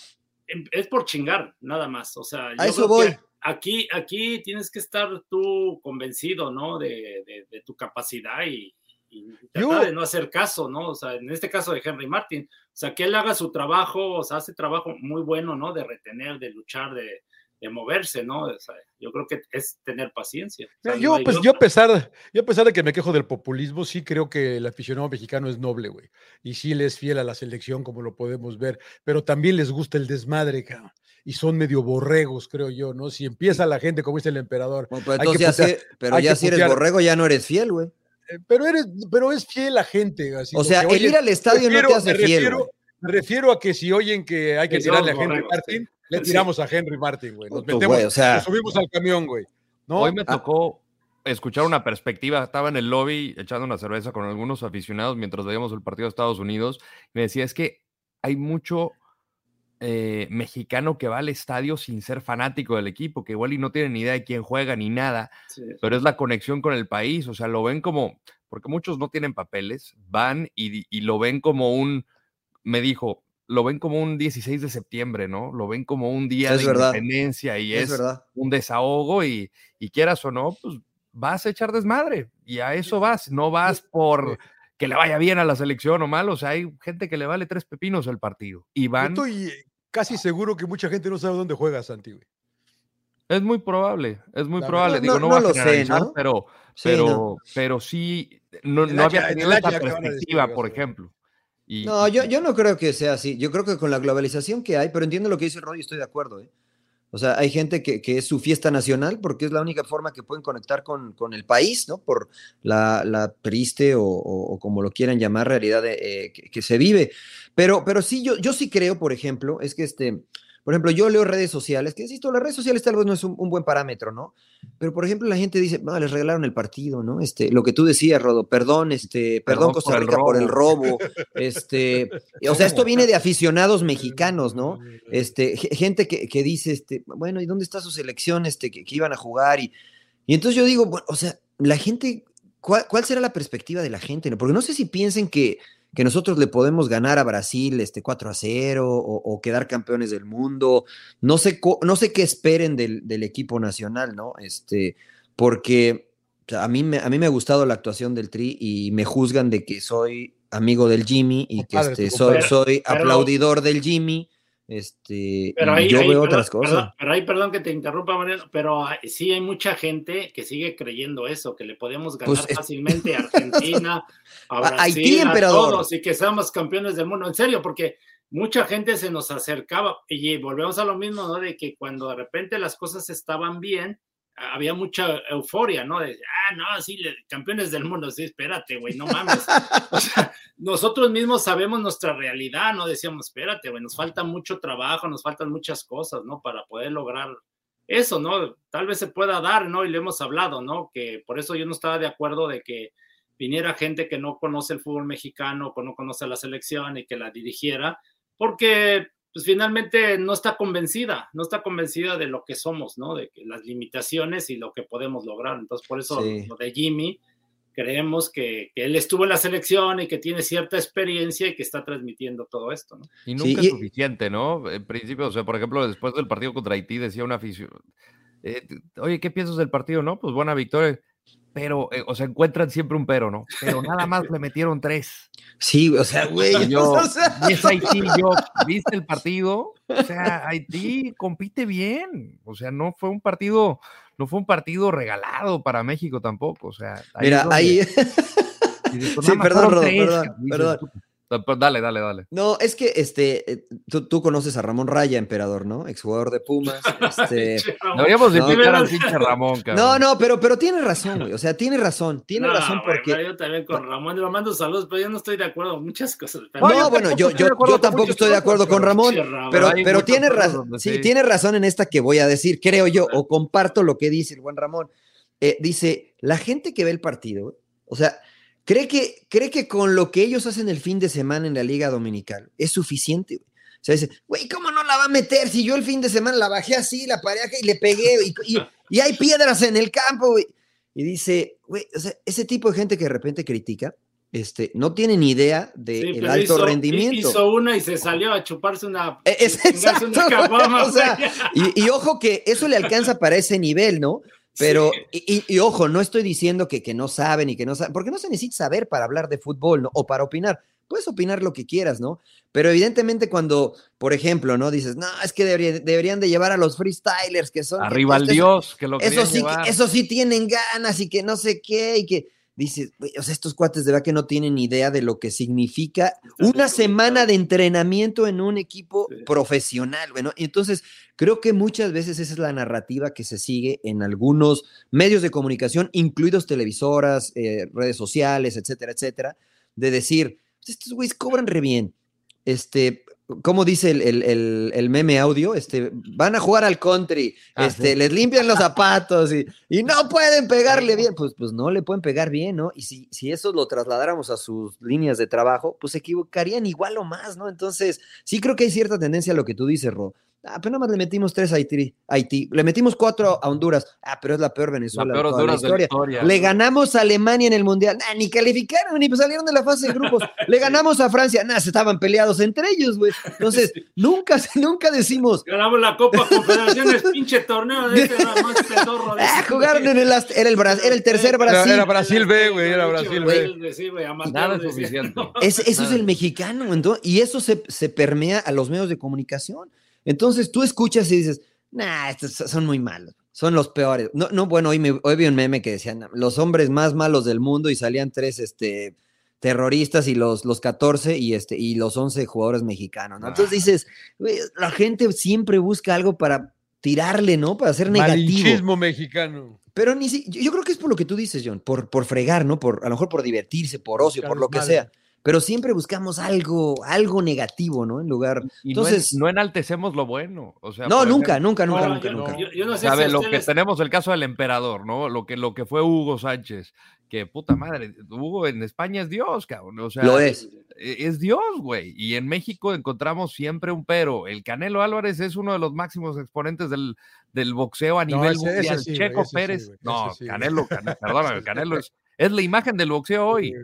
em- es por chingar, nada más, o sea, yo eso voy. Aquí, aquí tienes que estar tú convencido, ¿no? De, de- de tu capacidad y, y trata de no hacer caso, ¿no? O sea, en este caso de Henry Martin, o sea, que él haga su trabajo, o sea, hace trabajo muy bueno, ¿no? De retener, de luchar, de, de moverse, ¿no? O sea, yo creo que es tener paciencia. O sea, yo, no pues, yo, a pesar, yo a pesar de que me quejo del populismo, sí creo que el aficionado mexicano es noble, güey. Y sí le es fiel a la selección, como lo podemos ver, pero también les gusta el desmadre, cabrón. Y son medio borregos, creo yo, ¿no? Si empieza la gente, como dice el emperador, Bueno, pero Hay que entonces ya si- pero ya que si eres borrego ya no eres fiel, güey. Eh, pero eres, pero es fiel la gente. Así O sea, que, el oye, ir al estadio no te refiero- hace me fiel, refiero-. Me refiero a que si oyen que hay que tirarle a Henry Martin, le Sí. tiramos a Henry Martin, güey. Nos Puto, metemos, güey, o sea- nos subimos al camión, güey. ¿no? Hoy me Ah. tocó escuchar una perspectiva. Estaba en el lobby echando una cerveza con algunos aficionados mientras veíamos el partido de Estados Unidos. Me decía, es que hay mucho eh, mexicano que va al estadio sin ser fanático del equipo, que igual y no tienen ni idea de quién juega ni nada, Sí. pero es la conexión con el país. O sea, lo ven como, porque muchos no tienen papeles, van y, y lo ven como un, me dijo, lo ven como un 16 de septiembre, ¿no? Lo ven como un día Es de verdad. independencia y Es es verdad. un desahogo y, y quieras o no, pues vas a echar desmadre y a eso vas, no vas por que le vaya bien a la selección o mal, o sea, hay gente que le vale tres pepinos el partido y van, estoy casi seguro que mucha gente no sabe dónde juega Santi, güey. es muy probable, es muy La probable, verdad, digo, no- no, no va sé, generalizar, ¿no? pero, Sí, pero, no. pero sí, no, El había tenido decir perspectiva, por ejemplo. Y, No, yo, yo no creo que sea así. Yo creo que con la globalización que hay, pero entiendo lo que dice Roy, estoy de acuerdo. ¿eh? O sea, hay gente que, que es su fiesta nacional porque es la única forma que pueden conectar con, con el país, ¿no? Por la, triste o, como lo quieran llamar, realidad eh, que, que se vive. Pero, pero sí, yo, yo sí creo, por ejemplo, es que este, por ejemplo, yo leo redes sociales, que insisto, las redes sociales tal vez no es un, un buen parámetro, ¿no? Pero, por ejemplo, la gente dice, no, les regalaron el partido, ¿no? Este, lo que tú decías, Rodo, perdón, este, perdón, Perdón Costa por el Rica por el robo. este, o sea, esto viene de aficionados mexicanos, ¿no? Este, ge- gente que, que dice, este, bueno, ¿y dónde está su selección, este, que, que iban a jugar? Y, y entonces yo digo, bueno, o sea, la gente, ¿cuál, cuál será la perspectiva de la gente? no? Porque no sé si piensen que, que nosotros le podemos ganar a Brasil este 4 a 0 o, o quedar campeones del mundo. No sé, no sé qué esperen del, del equipo nacional, ¿no? Este, porque a, mí me, a mí me ha gustado la actuación del Tri y me juzgan de que soy amigo del Jimmy y que este, soy, soy aplaudidor del Jimmy. Este, Pero ahí, yo ahí, veo perdón, otras cosas. perdón, pero ahí, perdón que te interrumpa, Mariano, pero hay- sí hay mucha gente que sigue creyendo eso, que le podemos ganar Pues, es- fácilmente a Argentina, a Brasil, Haití, a todos, y que seamos campeones del mundo. En serio, porque mucha gente se nos acercaba, y volvemos a lo mismo, ¿no? De que cuando de repente las cosas estaban bien, había mucha euforia, ¿no? De, ah, no, sí, le- campeones del mundo, sí, espérate, güey, no mames. O sea, nosotros mismos sabemos nuestra realidad, ¿no? Decíamos, espérate, güey, nos falta mucho trabajo, nos faltan muchas cosas, ¿no? Para poder lograr eso, ¿no? Tal vez se pueda dar, ¿no? Y le hemos hablado, ¿no? Que por eso yo no estaba de acuerdo de que viniera gente que no conoce el fútbol mexicano, que no conoce la selección y que la dirigiera, porque pues finalmente no está convencida, no está convencida de lo que somos, ¿no? De que las limitaciones y lo que podemos lograr. Entonces, por eso Sí. lo de Jimmy, creemos que, que él estuvo en la selección y que tiene cierta experiencia y que está transmitiendo todo esto, ¿no? Y Sí, nunca y- es suficiente, ¿no? En principio, o sea, por ejemplo, después del partido contra Haití decía una afición, eh, oye, ¿qué piensas del partido? No, pues buena victoria, pero, eh, o sea, encuentran siempre un pero, ¿no? Pero nada más le metieron tres. Sí, o sea, güey. Yo, o sea, y es Haití, yo, ¿viste el partido? O sea, Haití compite bien, o sea, no fue un partido, no fue un partido regalado para México tampoco, o sea. ahí Mira, ahí. pues, Sí, perdón, Rodo, perdón, perdón. Dale, dale, dale. No, es que este, eh, tú, tú conoces a Ramón Raya, emperador, ¿no? Exjugador de Pumas. Este, Deberíamos de No. invitar al pinche Ramón, cabrón. no, no, pero, pero tiene razón, güey. O sea, tiene razón, tiene No, razón güey, porque. yo también con Ramón le mando saludos, pero yo no estoy de acuerdo con muchas cosas. No, bueno, yo, estoy yo, de acuerdo yo con tampoco estoy de acuerdo con Ramón, pero, pero tiene razón, sí, sí. tiene razón en esta que voy a decir, creo yo, o comparto lo que dice el buen Ramón. Eh, dice, la gente que ve el partido, o sea, cree que, cree que con lo que ellos hacen el fin de semana en la Liga Dominical es suficiente. güey. O sea, dice, güey, ¿cómo no la va a meter? Si yo el fin de semana la bajé así, la paré acá y le pegué, y, y- y hay piedras en el campo, güey. Y dice, güey, o sea, ese tipo de gente que de repente critica, este, no tiene ni idea del Sí, el pero alto hizo- rendimiento. Hizo una y se salió a chuparse una. Es una exacto, caguama, o sea, y ojo que eso le alcanza para ese nivel, ¿no? Pero, Sí. y, y- y ojo, no estoy diciendo que, que no saben y que no saben, porque no se necesita saber para hablar de fútbol ¿no? o para opinar. Puedes opinar lo que quieras, ¿no? Pero evidentemente cuando, por ejemplo, ¿no? Dices, no, es que debería- deberían de llevar a los freestylers que son... Arriba estos- Dios, que lo Eso sí, llevar. eso sí tienen ganas y que no sé qué, y que dices, "Güey, o sea, estos cuates de verdad que no tienen idea de lo que significa una semana de entrenamiento en un equipo Sí. profesional, bueno, entonces creo que muchas veces esa es la narrativa que se sigue en algunos medios de comunicación, incluidos televisoras, eh, redes sociales, etcétera, etcétera, de decir, "Pues estos güeyes cobran re bien, este, ¿cómo dice el, el- el- el meme audio? Este, van a jugar al country, Ah, este, sí. les limpian los zapatos y, y no pueden pegarle bien. Pues, pues no le pueden pegar bien, ¿no? Y si, si eso lo trasladáramos a sus líneas de trabajo, pues se equivocarían igual o más, ¿no? Entonces, sí creo que hay cierta tendencia a lo que tú dices, Ro. Ah, pero nada más le metimos tres a Haití, Haití. Le metimos cuatro a Honduras. Ah, pero es la peor La Venezuela peor de toda Honduras la de la historia. Le ganamos a Alemania en el Mundial. Nah, ni calificaron, ni pues salieron de la fase de grupos. Le ganamos a Francia. Nah, se estaban peleados entre ellos, güey. Entonces, nunca, nunca decimos, Ganamos la Copa Confederaciones, pinche torneo de este nada más pedorro. de ah, jugaron en el, era el, Bra- era el tercer Brasil. era Brasil B, güey, era Brasil B. sí, güey, amateur, Nada es suficiente. Es- eso es el mexicano, ento- y eso se, se permea a los medios de comunicación. Entonces tú escuchas y dices, nah, estos son muy malos, son los peores. No, no bueno, hoy, me, hoy vi un meme que decían, los hombres más malos del mundo y salían tres este, terroristas y los, los 14 y, este, y los 11 jugadores mexicanos. ¿no? Entonces dices, güey, la gente siempre busca algo para tirarle, ¿no? Para ser negativo. Malinchismo mexicano. Pero ni si, yo, creo que es por lo que tú dices, John, por, por fregar, ¿no? Por, a lo mejor por divertirse, por ocio, Buscar por lo que sea. Pero siempre buscamos algo, algo negativo, ¿no? En lugar. Y no en- Entonces- no, enaltecemos lo bueno. O sea, No, nunca, nunca, nunca, No, nunca, yo, nunca. yo- yo no sé ¿sabe? si lo que tenemos el caso del emperador, ¿no? Lo que, lo que fue Hugo Sánchez, que puta madre, Hugo en España es Dios, cabrón. O sea, Lo es. e- es Dios, güey. Y en México encontramos siempre un pero. El Canelo Álvarez es uno de los máximos exponentes del, del boxeo a nivel ese- ese mundial. sí, Checo ese Pérez, no, sí. Canelo, Canelo, perdóname, Canelo es, es la imagen del boxeo hoy.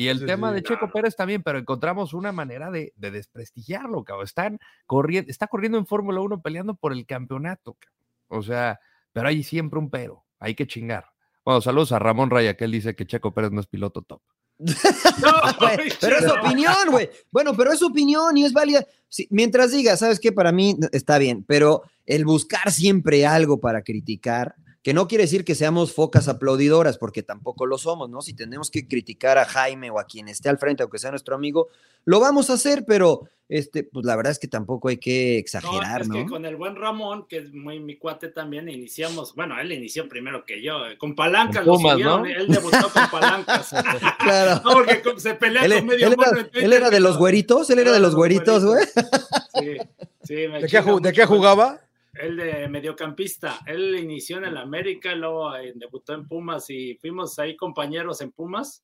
Y el Sí, tema sí, de Checo. Pérez también, pero encontramos una manera de, de desprestigiarlo, cabrón. Están corriendo, está corriendo en Fórmula 1 peleando por el campeonato, cabrón. O sea, pero hay siempre un pero, hay que chingar. Bueno, saludos a Ramón Raya, que él dice que Checo Pérez no es piloto top. No, pero es opinión, güey. Bueno, pero es opinión y es válida. Sí, mientras diga, ¿sabes qué? Para mí está bien, pero el buscar siempre algo para criticar, que no quiere decir que seamos focas aplaudidoras, porque tampoco lo somos, ¿no? Si tenemos que criticar a Jaime o a quien esté al frente, aunque sea nuestro amigo, lo vamos a hacer, pero este, pues la verdad es que tampoco hay que No, exagerar, es ¿no? que con el buen Ramón, que es muy mi cuate también, iniciamos, bueno, él inició primero que yo, eh, con palancas, Con lo Pumas, subieron, ¿no? él debutó con palancas. Claro. no, porque se pelea Él, con medio él era, él era de los güeritos, él era de los güeritos, güey. Sí, sí, me ¿De qué, chinga ju- ¿De mucho, qué güey. jugaba? Él de mediocampista, él inició en el América, luego eh, debutó en Pumas y fuimos ahí compañeros en Pumas.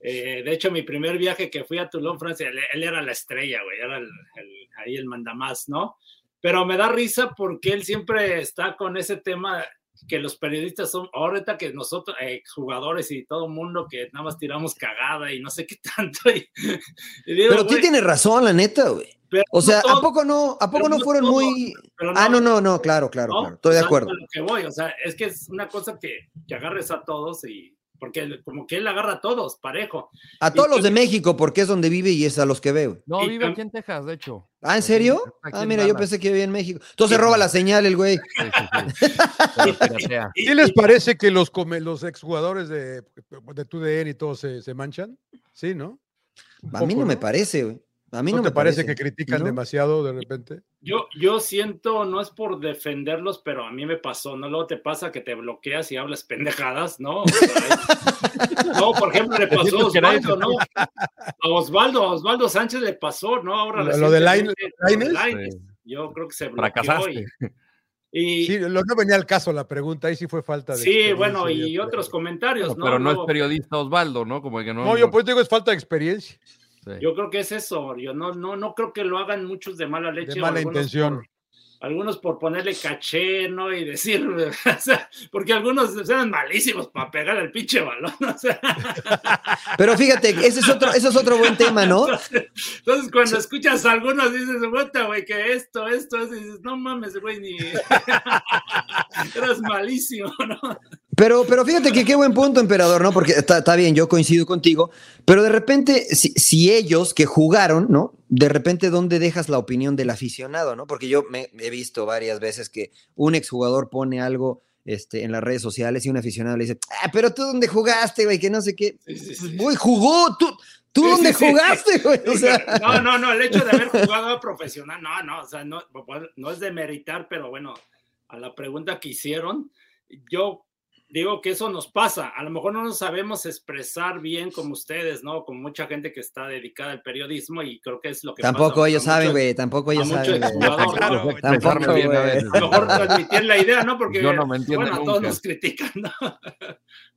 Eh, de hecho, mi primer viaje que fui a Toulon, Francia, él, él era la estrella, güey, era el, el- ahí el mandamás, ¿no? Pero me da risa porque él siempre está con ese tema que los periodistas son, ahorita que nosotros, eh, jugadores y todo mundo que nada más tiramos cagada y no sé qué tanto. Y, y digo, Pero sí güey, tiene razón, la neta, güey. Pero O no sea, ¿a poco no, a poco no fueron todo, muy. Ah, no, no, no, claro, claro, ¿no? claro. Estoy de acuerdo. lo que voy, o sea, es que es una cosa que, que agarres a todos y porque como que él agarra a todos parejo. A todos los de México, porque es donde vive y es a los que veo. No, vive aquí en Texas, de hecho. Ah, ¿en serio? Ah, mira, yo pensé que vivía en México. Entonces roba la señal el güey. Sí, sí, ¿Qué les parece que los, come- los exjugadores de, de TUDN y todos se, se manchan? Sí, ¿no? A mí no me parece, güey. A mí ¿No, no, te me parece, parece. que critican ¿No? demasiado de repente? Yo, yo siento, no es por defenderlos, pero a mí me pasó, ¿no? Luego te pasa que te bloqueas y hablas pendejadas, ¿no? O sea, es- no, por ejemplo, le pasó a Osvaldo, ¿no? A Osvaldo, a Osvaldo Sánchez le pasó, ¿no? Ahora Lo- lo de Lainez. Sí. Yo creo que se bloqueó. Fracasaste. Y, y- Sí, lo, no venía al caso la pregunta, ahí sí fue falta de. sí, bueno, y otros comentarios, Bueno, ¿no? pero no es periodista Osvaldo, ¿no? Como que no. No, yo pues digo es falta de experiencia. Sí. Yo creo que es eso, yo no, no, no creo que lo hagan muchos de mala leche. o mala algunos intención. por- algunos por ponerle caché, ¿no? Y decir, o sea, porque algunos eran malísimos para pegar el pinche balón, o sea. Pero fíjate, ese es otro, ese es otro buen tema, ¿no? Entonces, cuando escuchas a algunos dices, puta, güey, que esto, esto, esto", y dices, no mames, güey, ni eras malísimo, ¿no? Pero, pero fíjate que qué buen punto, emperador, ¿no? Porque está, está bien, yo coincido contigo, pero de repente, si, si ellos que jugaron, ¿no? De repente, ¿dónde dejas la opinión del aficionado, ¿no? Porque yo me, he visto varias veces que un exjugador pone algo este, en las redes sociales y un aficionado le dice, ah, pero tú dónde jugaste, güey, que no sé qué. Sí, sí, sí. Pues, güey, jugó, tú, tú Sí, dónde sí, jugaste, güey. O sea, No, no, no, el hecho de haber jugado a profesional, no, no, o sea, no, no es de meritar, pero bueno, a la pregunta que hicieron, yo digo que eso nos pasa. A lo mejor no nos sabemos expresar bien como ustedes, ¿no? Con mucha gente que está dedicada al periodismo y creo que es lo que tampoco pasa ellos saben, güey, tampoco ellos saben. mejor transmitir la idea, ¿no? Porque Yo no me entiendo bueno, todos nunca. nos critican, ¿no?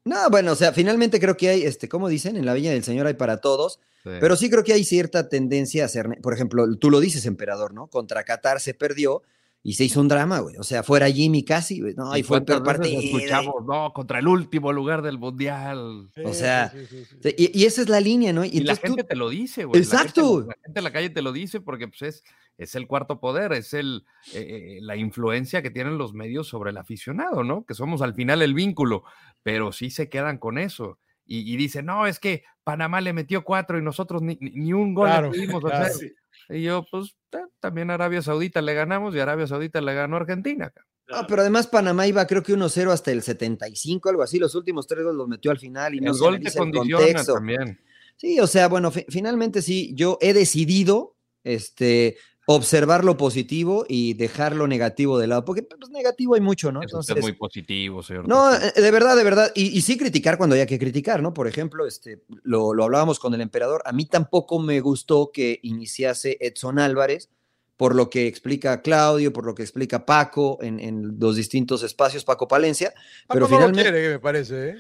No, bueno, o sea, finalmente creo que hay, este, como dicen, en la Viña del Señor hay para todos, Sí. pero sí creo que hay cierta tendencia a hacer, por ejemplo, tú lo dices, emperador, ¿no? Contra Qatar se perdió y se hizo un drama, güey. O sea, fuera Jimmy casi, güey. No, y fue el peor partido. Escuchamos, no, contra el último lugar del mundial. O sea, Sí, sí, sí, sí. Sí, Y, y esa es la línea, ¿no? Y, Y la tú- gente te lo dice, güey. La Exacto. gente- La gente, en la calle te lo dice porque pues, es, es el cuarto poder, es el, eh, eh, la influencia que tienen los medios sobre el aficionado, ¿no? Que somos al final el vínculo, pero sí se quedan con eso. Y, y dicen, no, es que Panamá le metió cuatro y nosotros ni, ni- ni un gol Claro, le claro. Y yo, pues, ta- también Arabia Saudita le ganamos y Arabia Saudita le ganó a Argentina. Ah, pero además Panamá iba creo que 1-0 hasta el 75, algo así. Los últimos tres goles los metió al final y no el se gol te analiza el condiciona contexto. también. Sí, o sea, bueno, fi- finalmente sí, yo he decidido este, observar lo positivo y dejar lo negativo de lado, porque pues, negativo hay mucho, ¿no? Es muy positivo, señor. No, eh, de verdad, de verdad. Y, y sí criticar cuando haya que criticar, ¿no? Por ejemplo, este, lo, lo hablábamos con el emperador. A mí tampoco me gustó que iniciase Edson Álvarez, por lo que explica Claudio, por lo que explica Paco en, en los distintos espacios, Paco Palencia. Paco pero no finalmente. lo quiere, me parece, ¿eh?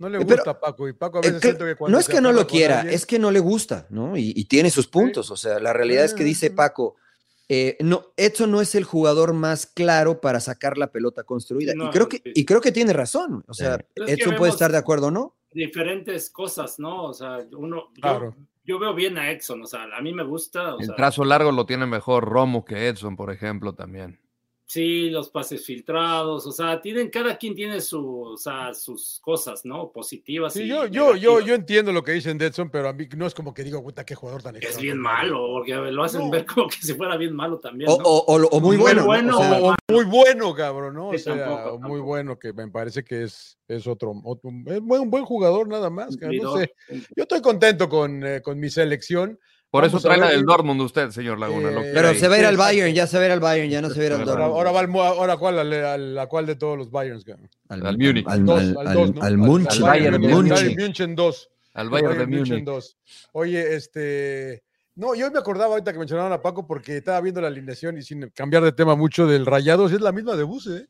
No le Eh, pero- gusta a Paco y Paco a Eh, veces que- siento que cuando no es que no lo quiera, alguien- es que no le gusta, ¿no? Y, y tiene sus puntos. O sea, la realidad es que dice Ujú. Paco, eh, no, Edson no es el jugador más claro para sacar la pelota construida. No, y, creo que, sí. y creo que tiene razón. O sea, que Edson puede estar de acuerdo o no. diferentes cosas, ¿no? O sea, uno, yo, Claro. yo veo bien a Exxon, o sea, a mí me gusta, o El sea, trazo largo lo tiene mejor Romo que Edson, por ejemplo, también. Sí, los pases filtrados, o sea, tienen, cada quien tiene su, o sea, sus cosas, ¿no? Positivas Sí, y yo, yo, yo, yo entiendo lo que dicen de Edson, pero a mí no es como que digo, puta, qué jugador tan es bien extraordinario". malo, porque lo hacen No. ver como que si fuera bien malo también, O, ¿no? o- o muy Muy bueno. ¿no? bueno, O sea, o- O muy bueno, cabrón, ¿no? O Sí, sea, tampoco, muy bueno, que me parece que es, es otro, otro es un buen jugador nada más. cabrón, No Cumplidor. sé. Yo estoy contento con, eh, con mi selección. Por Vamos eso trae la del Dortmund usted, señor Laguna. Eh, pero se va a ir al. Bayern, ya se va a ir al Bayern, ya no se va a ir al Ahora, Dortmund. ahora va al, ahora cuál, al, al- a cuál de todos los Bayerns, cabrón? al Múnich. Al, Dos, al- al al- dos, ¿no? al Al- Munchen, al Bayern al München 2. Al Bayern de Múnich. 2. Oye, este. No, yo me acordaba ahorita que mencionaban a Paco porque estaba viendo la alineación y sin cambiar de tema mucho del Rayados, es la misma de Buse, ¿eh?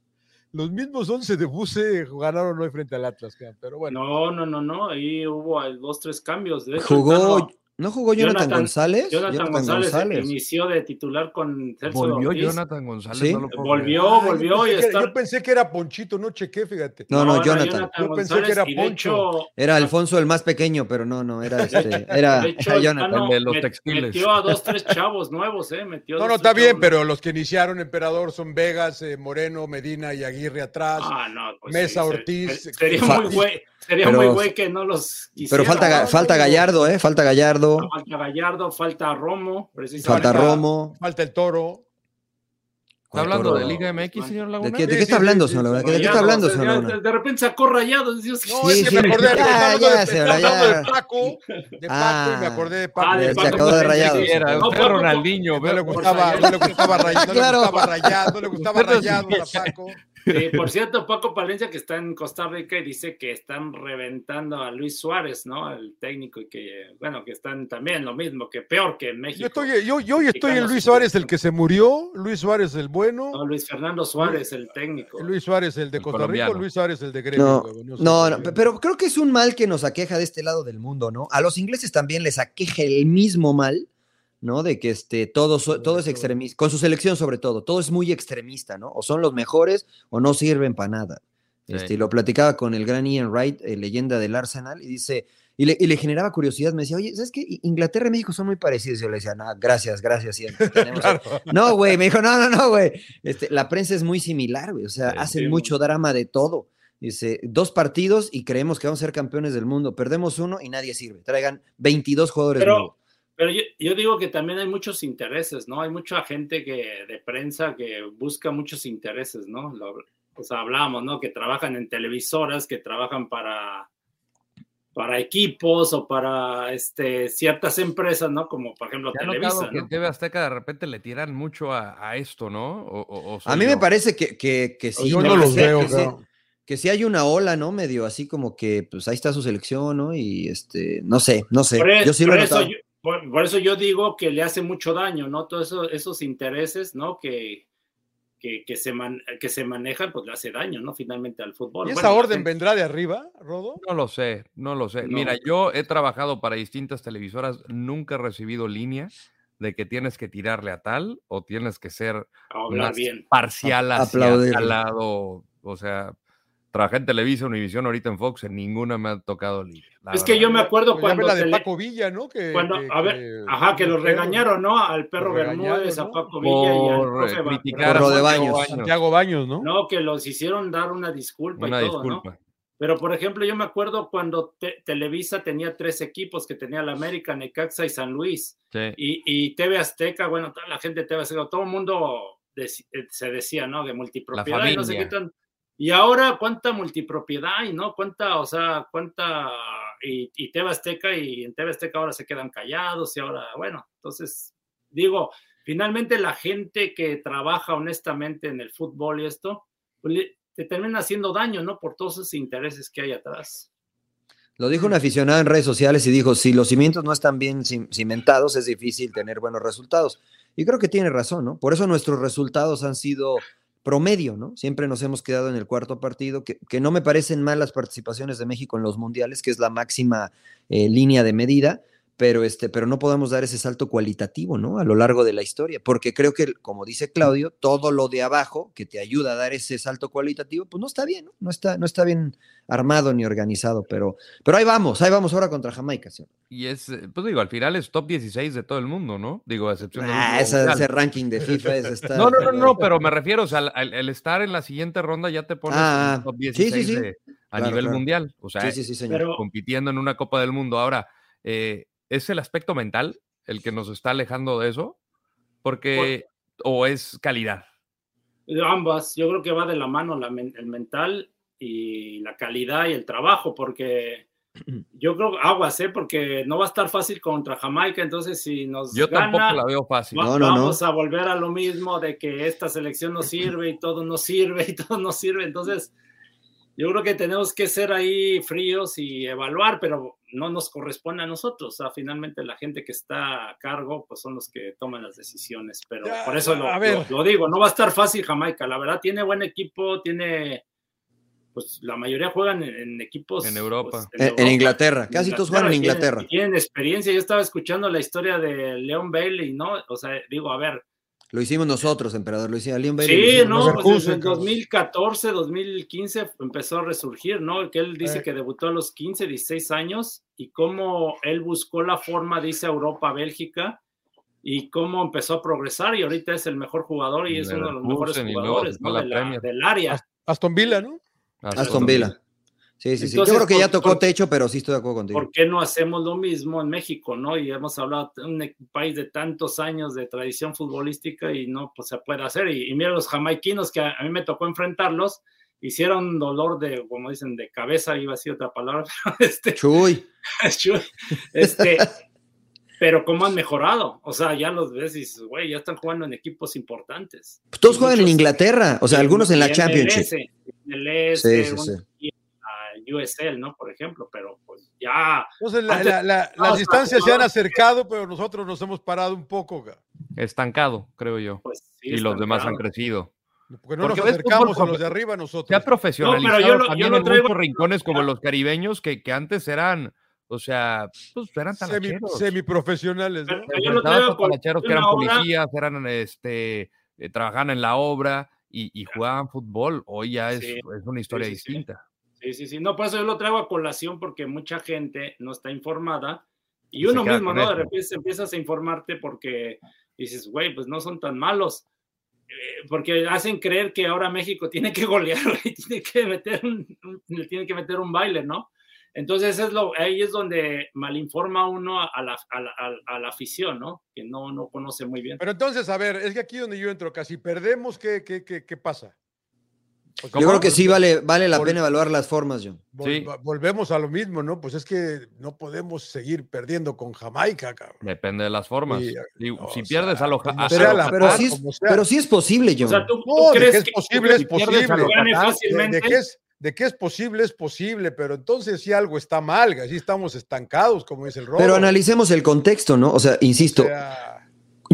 Los mismos 11 de Buse ganaron hoy frente al Atlas, pero bueno. No, no, no, no, ahí hubo dos, tres cambios. De hecho, Jugó, Tano- ¿no jugó Jonathan, Jonathan- González? Jonathan, González, inició de titular con Celso Volvió Ortiz. Jonathan González. Sí. no lo puedo Volvió, Ay, yo volvió pensé y que. Yo pensé que era Ponchito, no chequé, fíjate. No, no, Jonathan. Yo pensé que era Poncho. hecho- Era Alfonso el más pequeño, pero no, no, era este, era, de hecho, era el Jonathan. De los textiles. Metió a dos, tres chavos nuevos, ¿eh? Metió No, dos, no, está bien, chavos pero los que iniciaron Emperador son Vegas, eh, Moreno, Medina y Aguirre atrás. Ah, no, pues Mesa sí, Ortiz. se- Sería muy güey, sería pero- muy güey que no los Pero quisiera. falta, Ga- ¿no? falta Gallardo, ¿eh? Falta Gallardo, Falta Gallardo, falta Romo, precisamente. falta falta- Romo. Falta el toro. ¿Está hablando de. Liga MX, señor Laguna? ¿De qué, de qué está hablando, señor. Laguna? ¿De qué está hablando, señor ya Laguna? De, de repente sacó rayados. Dios, No, Sí, es que sí. me acordé, Ya, está hablando ya, de, se ya. Paco, de Paco, y me Ah. acordé de Paco. Ah, de Se Paco acabó de rayados. Era No, usted Ronaldinho, No le veo- gustaba, no le gustaba rayado, no le Claro. gustaba rayado, no le gustaba rayado a. Paco. Eh, por cierto, Paco Palencia, que está en Costa Rica y dice que están reventando a Luis Suárez, ¿no? El técnico, y que, bueno, que están también lo mismo, que peor que en México. Yo estoy, yo, yo hoy estoy en. Luis Suárez, el que se murió, Luis Suárez el bueno, No, Luis Fernando Suárez, el técnico. Luis Suárez el de El Costa colombiano. Rica, Luis Suárez el de Gremio. No, no, no, pero creo que es un mal que nos aqueja de este lado del mundo, ¿no? A los ingleses también les aqueja el mismo mal, ¿no? De que este, todo, todo es extremista, con su selección sobre todo, todo es muy extremista, ¿no? O son los mejores o no sirven para nada. Sí. Este, y lo platicaba con el gran Ian Wright, eh, leyenda del Arsenal, y dice, y le, y le generaba curiosidad, me decía, oye, ¿sabes qué? Inglaterra y México son muy parecidos. Y yo le decía, no, gracias, gracias, Ian. Claro. No, güey, me dijo, no, no, no, güey. Este, la prensa es muy similar, güey. O sea, Sí, hacen sí, mucho drama de todo. Dice, dos partidos y creemos que vamos a ser campeones del mundo. Perdemos uno y nadie sirve. Traigan 22 jugadores Pero- nuevos. Pero yo, yo digo que también hay muchos intereses, ¿no? Hay mucha gente que de prensa que busca muchos intereses, ¿no? Lo, o sea, hablamos, ¿no? Que trabajan en televisoras, que trabajan para, para equipos o para este, ciertas empresas, ¿no? Como por ejemplo Ya Televisa, notado que ¿no? TV Azteca de repente le tiran mucho a, a esto, ¿no? O- o- o soy A mí me parece que, que, que sí. Yo ¿no? no Que los veo, que sí- cabrón. que sí hay una ola, ¿no? Medio así como que, pues ahí está su selección, ¿no? Y este, no sé, no sé. Por, e- yo sí lo he eso notado. yo, por- por eso yo digo que le hace mucho daño, ¿no? Todos eso- esos intereses, ¿no? Que, que, que se man- que se manejan, pues le hace daño, ¿no? Finalmente al fútbol. ¿Y esa orden gente- vendrá de arriba, Rodo? No lo sé, no lo sé. No. Mira, yo he trabajado para distintas televisoras, nunca he recibido línea de que tienes que tirarle a tal o tienes que ser más bien. parcial A- hacia tal lado. O sea, trabajé en Televisa, Univisión, ahorita en Fox, en ninguna me ha tocado la Es que yo me acuerdo Pues cuando, la de Paco Villa, ¿no? Que, cuando que- a ver, que- ajá, que los regañaron, ¿no? Al perro Bermúdez, a. Paco Villa y al eh, criticar a de Santiago Baños. Santiago Baños, ¿no? No, que los hicieron dar una disculpa Una y todo, ¿no? disculpa. Pero, por ejemplo, yo me acuerdo cuando Te- Televisa tenía tres equipos, que tenía la América, Necaxa y San Luis. Sí. Y, y TV Azteca, bueno, toda la gente de TV Azteca, todo el mundo eh, se decía, ¿no? De multipropiedad y no sé qué familia. tan. Y ahora, ¿cuánta multipropiedad hay, no? ¿Cuánta, o sea, cuánta. Y, y TV Azteca y en TV Azteca ahora se quedan callados y ahora, bueno, entonces, digo, finalmente la gente que trabaja honestamente en el fútbol y esto, pues te termina haciendo daño, ¿no? Por todos esos intereses que hay atrás. Lo dijo un aficionado en redes sociales y dijo, si los cimientos no están bien cim- cimentados, es difícil tener buenos resultados. Y creo que tiene razón, ¿no? Por eso nuestros resultados han sido promedio, ¿no? Siempre nos hemos quedado en el cuarto partido, que, que no me parecen mal las participaciones de México en los mundiales, que es la máxima eh, línea de medida, pero, este, pero no podemos dar ese salto cualitativo, ¿no? A lo largo de la historia, porque creo que, como dice Claudio, todo lo de abajo que te ayuda a dar ese salto cualitativo, pues no está bien, ¿no? No está, no está bien armado ni organizado, pero, pero ahí vamos, ahí vamos ahora contra Jamaica. ¿sí? Y es, eh, pues digo, al final es top 16 de todo el mundo, ¿no? Digo, a excepción Ah, último esa- ese ranking de FIFA es estar- No, no, no, no, pero me refiero, o sea, al, estar en la siguiente ronda ya te pones Ah, en el top sí, 16 sí, sí. de- a Claro, nivel claro. mundial. O sea, Sí, sí, sí, señor. Pero, compitiendo en una Copa del Mundo. Ahora, eh, ¿es el aspecto mental el que nos está alejando de eso? Porque, o es calidad. Ambas, yo creo que va de la mano la el mental y la calidad y el trabajo, porque yo creo, aguas, ¿eh? porque no va a estar fácil contra Jamaica, entonces si nos Yo gana, tampoco la veo fácil. va- No, no, no. vamos a volver a lo mismo de que esta selección no sirve y todo no sirve y todo no sirve, entonces yo creo que tenemos que ser ahí fríos y evaluar, pero no nos corresponde a nosotros, o sea, finalmente la gente que está a cargo, pues son los que toman las decisiones, pero Ya, por eso lo, a ver. lo- lo digo, no va a estar fácil Jamaica, la verdad tiene buen equipo, tiene, pues la mayoría juegan en, en equipos En Europa. pues, En, en Europa. Inglaterra, casi todos juegan en tienen- Inglaterra. y Tienen, experiencia. Yo estaba escuchando la historia de Leon Bailey, ¿no? O sea, digo, a ver. Lo hicimos nosotros, emperador, lo hicimos. Leon Bailey Sí, hicimos no, pues desde Leverkusen, el cabrón. 2014, 2015 empezó a resurgir, ¿no? Que él dice Eh. que debutó a los 15, 16 años y cómo él buscó la forma, dice Europa, Bélgica, y cómo empezó a progresar y ahorita es el mejor jugador y En es uno de los mejores jugadores ¿no? a la de la- Premier. del área. Aston Villa, ¿no? Aston Villa. Sí, sí, sí. Entonces, Yo creo que ya tocó techo, pero sí estoy de acuerdo contigo. ¿Por qué no hacemos lo mismo en México, no? Y hemos hablado de un país de tantos años de tradición futbolística y no pues, se puede hacer. Y, y mira los jamaiquinos que a, a mí me tocó enfrentarlos, hicieron dolor de, como dicen, de cabeza, iba a decir otra palabra, este, Chuy. este, pero cómo han mejorado. O sea, ya los ves y dices, güey, ya están jugando en equipos importantes. Pues Todos Y juegan en Inglaterra, o sea, algunos en la Championship. MLS, MLS, Sí, sí, un- sí. USL, ¿no? Por ejemplo, pero pues ya Entonces, la- la- la- no, las distancias se han acercado, pero nosotros nos hemos parado un poco, Estancado, creo yo. pues sí, y los están demás han crecido. porque no Porque nos acercamos fútbol a los de arriba Se ha nosotros. profesionalizado yo lo- yo también lo en traigo- muchos rincones como los caribeños que, que antes eran O sea, pues eran Semi, semiprofesionales, ¿no? Yo lo traigo talacheros que eran obra- policías, eran este, eh, trabajaban en la obra y, y jugaban fútbol. Hoy ya es, Sí, es una historia sí, sí, sí. distinta. Sí, sí, sí. No, por eso yo lo traigo a colación porque mucha gente no está informada y uno mismo, ¿no? De repente empiezas a informarte porque dices, güey, pues no son tan malos. Eh, porque hacen creer que ahora México tiene que golear, güey, tiene que meter un, tiene que meter un baile, ¿no? Entonces es lo, ahí es donde malinforma uno a la, a la- a la- a la afición, ¿no? Que no, no conoce muy bien. Pero entonces, a ver, es que aquí donde yo entro, casi perdemos, ¿qué, qué, qué, qué pasa? Pues, Yo creo que sí vale, vale la pena evaluar las formas, John. vol- Sí. Volvemos a lo mismo, ¿no? Pues es que no podemos seguir perdiendo con Jamaica, cabrón. Depende de las formas. Sí, Si, o si sea, pierdes a lo como a- sea a- la a- pero sí es- como sea. Pero sí es posible, O John. sea, ¿tú, tú No, de crees que es que, posible, es si a posible. lo De, de que es, de que es posible, es posible, pero entonces si algo está mal, así estamos estancados, como dice el Rodo. Pero analicemos el contexto, ¿no? O sea, insisto, O sea,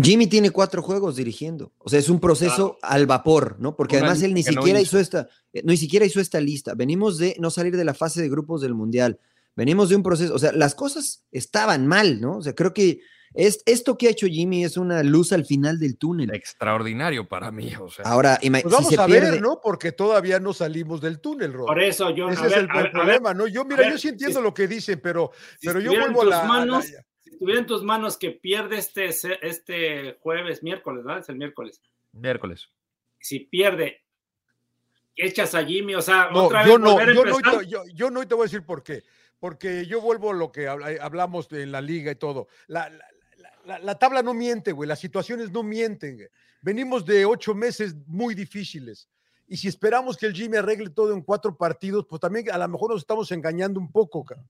Jimmy tiene cuatro juegos dirigiendo. O sea, es un proceso al vapor, ¿no? Porque además él ni no siquiera hizo. hizo esta, eh, ni siquiera hizo esta lista. Venimos de no salir de la fase de grupos del Mundial. Venimos de un proceso, o sea, las cosas estaban mal, ¿no? O sea, creo que es, esto que ha hecho Jimmy es una luz al final del túnel. extraordinario para mí. O sea, Ahora, pues vamos si se a pierde, ver, ¿no? Porque todavía no salimos del túnel, Rodo. por eso yo, Ese a es ver, el, a ver, problema, ¿no? Yo, mira, ver, yo sí entiendo si- lo que dicen, pero, si pero yo vuelvo a la, a la- manos, estuviera en tus manos que pierde este, este jueves, miércoles, ¿verdad? Es el miércoles. miércoles. Si pierde, echas a Jimmy, o sea, No, otra yo vez no, yo no, empezar. te, yo, yo no te voy a decir por qué. Porque yo vuelvo a lo que eh, hablamos en la liga y todo. La, la- la- la- la tabla no miente, güey. Las situaciones no mienten. güey. Venimos de ocho meses muy difíciles. Y si esperamos que el Jimmy arregle todo en cuatro partidos, pues también a lo mejor nos estamos engañando un poco, cabrón.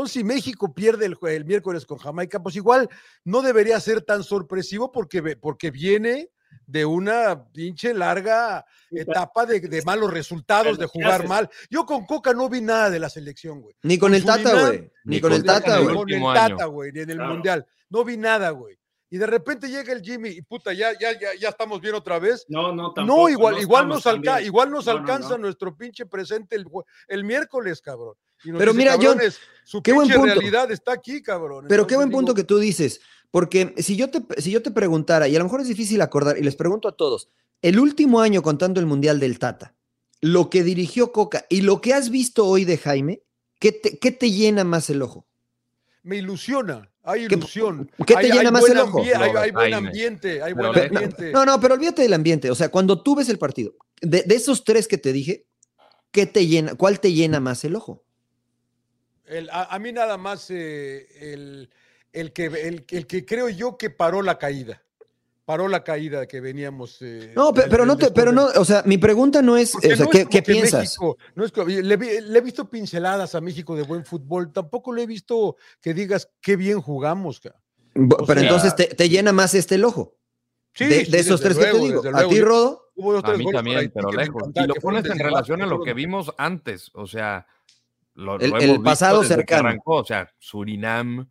Entonces, si México pierde el, miércoles con Jamaica, pues igual no debería ser tan sorpresivo porque, ve- porque viene de una pinche larga etapa de, de malos resultados, de Pero, ¿qué jugar mal. Yo con Coca no vi nada de la selección, güey. ni con el Tata, güey. Ni, ni con con el Tata, Tata, ni güey. Con el Tata, güey, ni en el Claro. Mundial. No vi nada, güey. Y de repente llega el Jimmy y puta, ya, ya, ya, ya estamos bien otra vez. No, no, no, tampoco, igual, no igual, nos alca- igual nos No, no, alcanza no. nuestro pinche presente el, el miércoles, cabrón. Y nos Pero dice, mira, John, "Cabrones, su qué buen pinche punto. realidad está aquí, cabrón. Pero qué buen punto que tú dices, porque si yo, te, si yo te preguntara, y a lo mejor es difícil acordar, y les pregunto a todos, el último año contando el Mundial del Tata, lo que dirigió Coca y lo que has visto hoy de Jaime, ¿qué te, qué te llena más el ojo? Me ilusiona, hay ¿Qué- ilusión. qué te hay- llena hay más buen el ojo? ambie- hay, buen ambiente, hay Pero buen de- ambiente. No, no, pero olvídate del ambiente. O sea, cuando tú ves el partido, de, de esos tres que te dije, ¿qué te llena, ¿cuál te llena más el ojo? El- a, a mí nada más eh, el, el que, el, el que creo yo que paró la caída. Paró la caída que veníamos. eh, No, pero no te, pero no, o sea, mi pregunta no es, o sea, no ¿qué, piensas? México- no es le, le he visto pinceladas a México de buen fútbol. Tampoco le he visto que digas qué bien jugamos. Pero sea- entonces te, te llena más este el ojo. Sí, de, sí, de esos tres que te digo. A ti, Rodo. Hubo dos, A tres mí también, pero lejos. Y lo pones en relación a lo que vimos antes, o sea, lo, lo El- hemos el visto pasado cercano. arrancó, o sea, Surinam,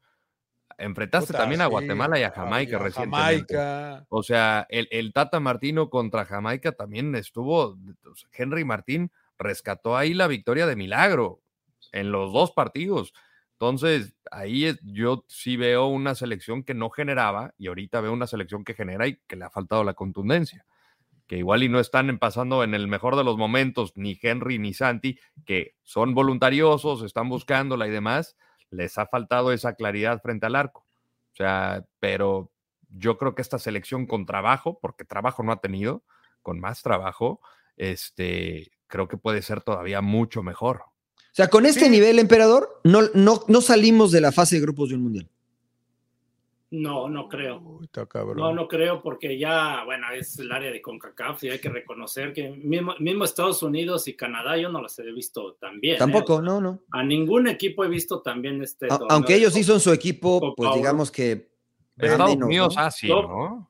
enfrentaste Puta, también a sí, Guatemala y a y Jamaica a recientemente. Jamaica. O sea, el, el Tata Martino contra Jamaica también estuvo, Henry Martín rescató ahí la victoria de milagro en los dos partidos. Entonces, ahí es- yo sí veo una selección que no generaba y ahorita veo una selección que genera y que le ha faltado la contundencia. Que igual y no están pasando en el mejor de los momentos, ni Henry ni Santi, que son voluntariosos, están buscándola y demás, les ha faltado esa claridad frente al arco. O sea, pero yo creo que esta selección con trabajo, porque trabajo no ha tenido, con más trabajo, este, creo que puede ser todavía mucho mejor. O sea, con este Sí. nivel, emperador, no, no, no salimos de la fase de grupos de un mundial. No, no creo. Uy, está cabrón. No, no creo porque ya, bueno, es el área de CONCACAF y hay que reconocer que mismo, mismo Estados Unidos y Canadá yo no las he visto tan bien. ¿eh? Tampoco, O sea, no, no. A ningún equipo he visto también este. A- aunque ellos sí son su equipo, Copa pues Oro. digamos que Estados menos, Unidos ¿no? así, No.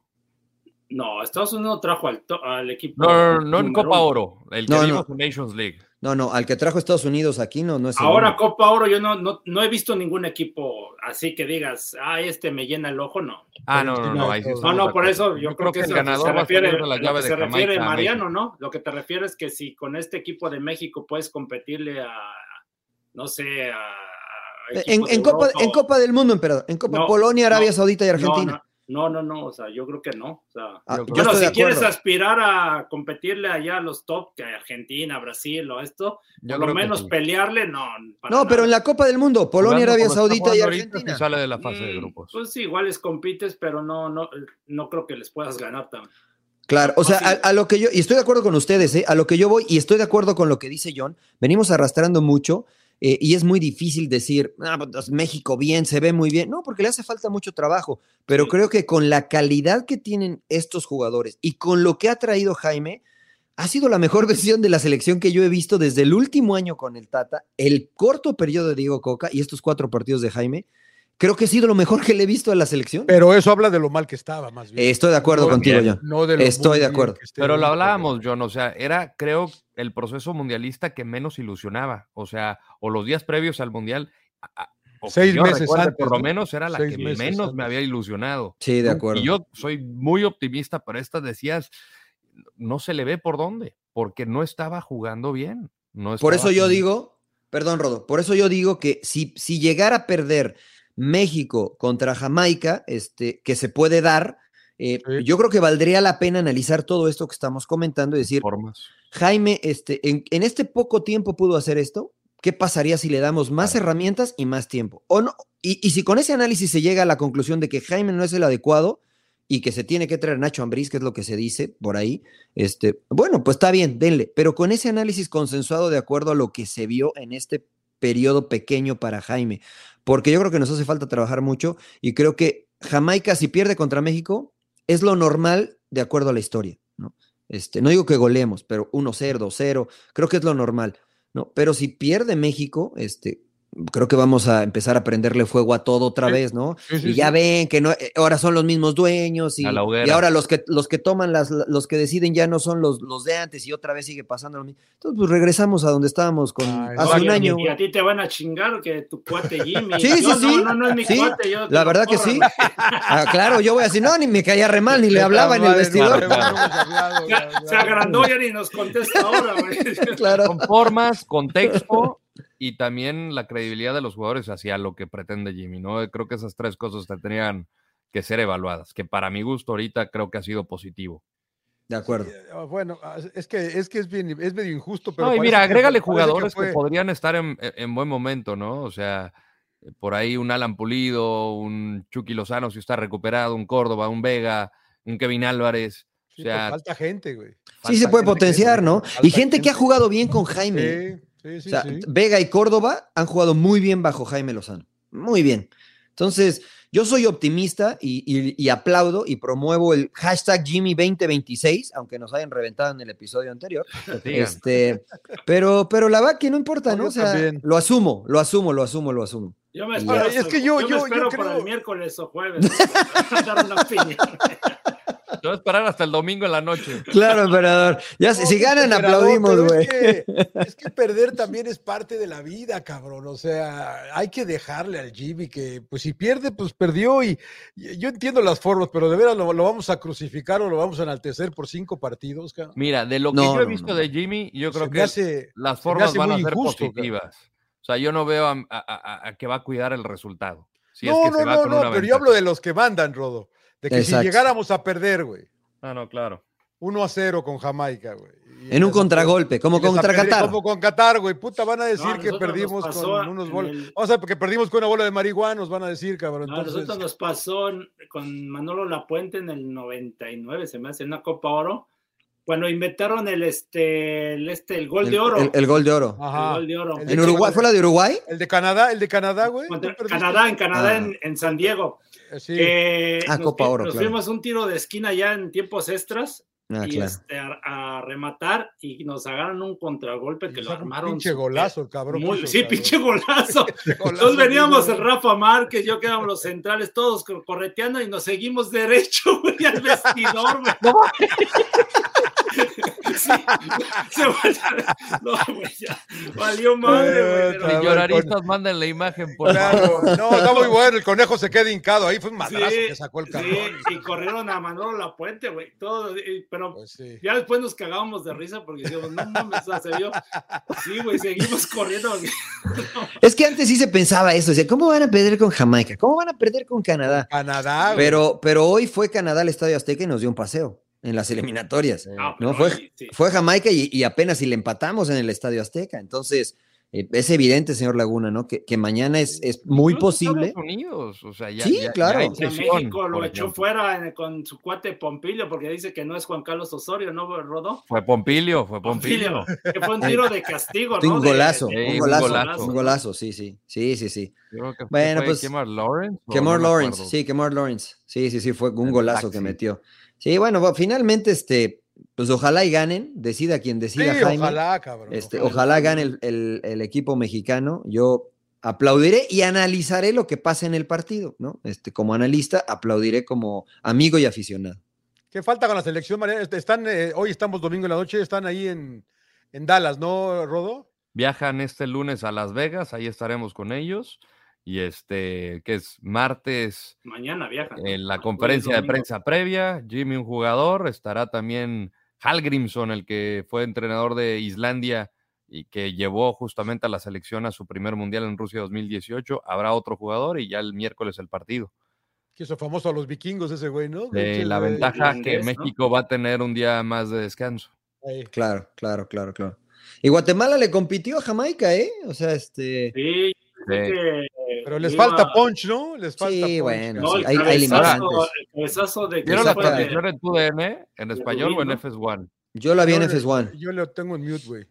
¿no? Estados Unidos trajo al, to- al equipo. No, no, no en Copa. Oro, el que No, vimos en Nations League. No, no, al que trajo Estados Unidos aquí no, no es el Ahora. Copa Oro yo no, no, no he visto ningún equipo así que digas, ah, este me llena el ojo, no. Ah, no, no, no. ahí sí. No, no, por eso yo, creo que, el eso ganador se a refiere, lo que de se Jamaica a Mariano. ¿no? Lo que te refieres es que si con este equipo de México puedes competirle a, no sé, a En, Copa, en Copa del Mundo, emperador. En Copa No, Polonia, Arabia no, Saudita y no, Argentina. No, no, no, o sea, yo creo que no. O sea, Ah, Yo estoy si quieres aspirar a competirle allá a los top, que Argentina, Brasil o esto, Yo por lo menos sí. pelearle, no. No, pero nada. en la Copa del Mundo, Polonia, Jugando Arabia Saudita y Argentina. sale de la fase de Mm, grupos. Pues sí, igual les compites, pero no, no, no creo que les puedas ganar también. Claro, o sea, a, a lo que yo, y estoy de acuerdo con ustedes, ¿eh? a lo que yo voy, y estoy de acuerdo con lo que dice John, venimos arrastrando mucho, eh, y es muy difícil decir, ah, pues, México bien, se ve muy bien, no, porque le hace falta mucho trabajo, pero Sí. creo que con la calidad que tienen estos jugadores y con lo que ha traído Jaime, ha sido la mejor versión de la selección que yo he visto desde el último año con el Tata, el corto periodo de Diego Coca y estos cuatro partidos de Jaime, creo que ha sido lo mejor que le he visto a la selección. Pero eso habla de lo mal que estaba, más bien. Estoy de acuerdo No, contigo. John. No de lo Estoy de acuerdo. Pero lo hablábamos, John, o sea, era, creo, el proceso mundialista que menos ilusionaba, o sea, o los días previos al mundial, o Seis yo meses recuerde, antes, por lo ¿no? menos era la que menos antes. me había ilusionado. Sí, de ¿no? acuerdo. Y yo soy muy optimista, pero estas decías, no se le ve por dónde, porque no estaba jugando bien. No Por eso estaba yo digo, perdón, Rodo, por eso yo digo que si, si llegara a perder México contra Jamaica, este, que se puede dar, eh, Sí. yo creo que valdría la pena analizar todo esto que estamos comentando y decir, formas. Jaime, este, en, en este poco tiempo pudo hacer esto. ¿Qué pasaría si le damos más herramientas y más tiempo? O no, y, y si con ese análisis se llega a la conclusión de que Jaime no es el adecuado y que se tiene que traer Nacho Ambriz, que es lo que se dice por ahí, este, bueno, pues está bien, denle, pero con ese análisis consensuado de acuerdo a lo que se vio en este periodo pequeño para Jaime, porque yo creo que nos hace falta trabajar mucho y creo que Jamaica si pierde contra México es lo normal de acuerdo a la historia, ¿no? Este, no digo que goleemos, pero 1-0, 2-0, creo que es lo normal, ¿no? Pero si pierde México, este, creo que vamos a empezar a prenderle fuego a todo otra Sí, vez, ¿no? Sí, sí, y ya sí. ven que no, eh, ahora son los mismos dueños y, ahora los que, los que toman las, los que deciden ya no son los, los de antes y otra vez sigue pasando lo mismo. Entonces, pues regresamos a donde estábamos con hace un año. Y a ti te van a chingar que tu cuate Jimmy. Sí, sí, Yo, sí. No, no, no es mi Sí, cuate. yo La verdad que sí. Ah, claro, yo voy a decir, no, ni me caía re mal, ni le hablaba en el vestidor. Se, ya, se ya. agrandó ya ni nos contesta ahora, güey. Claro. Con formas, contexto y también la credibilidad de los jugadores hacia lo que pretende Jimmy, ¿no? Creo que esas tres cosas tendrían que ser evaluadas, que para mi gusto ahorita creo que ha sido positivo. De acuerdo. Ah, Bueno, ah, es que es, que es, bien, es medio injusto, pero. no, y mira, que- agrégale que jugadores que, fue- podrían estar en, en buen momento, ¿no? O sea, por ahí un Alan Pulido, un Chucky Lozano si está recuperado, un Córdoba, un Vega, un Kevin Álvarez. Sí, O pero sea, falta gente, güey. Sí se puede gente que- potenciar, ¿no? Y gente que ha gente. jugado bien con Jaime. Sí, sí, sí. O sea, sí. Vega y Córdoba han jugado muy bien bajo Jaime Lozano. Muy bien. Entonces, yo soy optimista y, y- y aplaudo y promuevo el hashtag Jimmy2026, aunque nos hayan reventado en el episodio anterior. Este, pero, pero la verdad que no importa, No, O sea, lo asumo, lo asumo, lo asumo, lo asumo. Yo me espero. Es que yo- me yo- espero para creo- el miércoles o jueves. a dar una opinión. Te voy a esperar hasta el domingo en la noche. Claro, emperador. Ya, si- No, si pinche ganan, emperador, aplaudimos, güey. Es que, es que perder también es parte de la vida, cabrón. O sea, hay que dejarle al Jimmy que, pues si pierde, pues perdió. Y, y yo entiendo las formas, pero de veras lo, lo vamos a crucificar o lo vamos a enaltecer por cinco partidos, cabrón. Mira, de lo que No, yo he visto no. de Jimmy, yo creo que hace- las formas van a muy ser injusto, cabrón. positivas. O sea, yo no veo a, a- a- a que va a cuidar el resultado. Si es no, que no, se va no, con no, una pero yo hablo de los que mandan, Rodo. De que Exacto. si llegáramos a perder, güey, Ah, no, claro. 1 a 0 con Jamaica, güey. y En un contragolpe, como contra Qatar. Como con Qatar, güey. Puta, van a decir No, a que perdimos con unos bolos. el- Vamos a ver, porque perdimos con una bola de marihuana, nos van a decir, cabrón. No, a nosotros nos pasó con Manolo Lapuente en el 99, se me hace, en una Copa Oro, cuando inventaron el este el, este, el gol El, de oro. el- el gol de oro. Ajá. El gol de oro. ¿En Uruguay? ¿Fue la de Uruguay? El de Canadá, el de Canadá, güey. Canadá, en Canadá, Ah. en, en San Diego. Eh, Sí. que Ah, nos, Copa Oro, nos claro. fuimos un tiro de esquina ya en tiempos extras Ah, y claro. este, a, a rematar y nos agarraron un contragolpe que lo armaron. pinche golazo, el cabrón. muy- sí, cabrón. pinche golazo. Entonces veníamos el Rafa Márquez, yo quedamos los centrales, todos cor- correteando y nos seguimos derecho, güey, al vestidor, güey. sí. Se va- no, güey, ya. Valió madre, güey. Pero- ver, Señoraristas, manden la imagen, por favor. Claro, no, está muy bueno. El conejo se queda hincado. Ahí fue un madrazo Sí, que sacó el sí, cabrón. y corrieron a Manolo La Puente, güey. Todo, y- pero Pues sí. ya después nos cagábamos de risa porque decíamos, no mames, o sea, se vio. Sí, güey, seguimos corriendo. porque- Es que antes sí se pensaba eso, decía, ¿cómo van a perder con Jamaica? ¿Cómo van a perder con Canadá? Canadá, güey. Pero, pero hoy fue Canadá al Estadio Azteca y nos dio un paseo en las eliminatorias. No, fue, sí, fue Jamaica y, y apenas si le empatamos en el Estadio Azteca. Entonces, eh, es evidente, señor Laguna, ¿no? Que, que mañana es, es muy Incluso posible. Estados Unidos, o sea, ya, Sí, ya- claro. ya hay O sea, presión, México lo echó ejemplo. fuera en- con su cuate Pompilio porque dice que no es Juan Carlos Osorio, ¿no, Rodó? Fue Pompilio, fue Pompilio. Que fue un tiro de castigo, ¿no? un golazo, un un golazo, golazo. un golazo, sí, sí, sí, sí, sí. Yo creo que Bueno, fue pues, Kemar Lawrence. Kemar no Lawrence, sí, Kemar Lawrence. Sí, sí, sí, fue un El golazo que metió. Sí, bueno, finalmente, este, pues ojalá y ganen, decida quien decida, Sí, Jaime. ojalá, cabrón. Este, ojalá gane el, el- el equipo mexicano. Yo aplaudiré y analizaré lo que pasa en el partido, ¿no? Este, como analista, aplaudiré como amigo y aficionado. ¿Qué falta con la selección, María? Están, eh, hoy estamos domingo en la noche, están ahí en, en Dallas, ¿no, Rodo? Viajan este lunes a Las Vegas, ahí estaremos con ellos. Y este, que es martes, Mañana viajan. ¿no? en la conferencia de prensa previa, Jimmy, un jugador, estará también Hallgrímsson, el que fue entrenador de Islandia y que llevó justamente a la selección a su primer mundial en Rusia 2018. Habrá otro jugador y ya el miércoles el partido. Que hizo famoso a los vikingos ese güey, ¿no? De la ventaja que irlandés, ¿no? México va a tener un día más de descanso. Ahí. Claro, claro, claro, claro. Y Guatemala le compitió a Jamaica, ¿eh? O sea, este. Sí. Que Pero les iba- falta punch, ¿no? Les falta Sí, punch, bueno, No, el hay- hay limitantes. el cabezazo de ¿Vieron la transmisión en tu DN en español o en ¿no? FS1? Yo la vi en Yo- FS1. Yo lo tengo en mute, güey.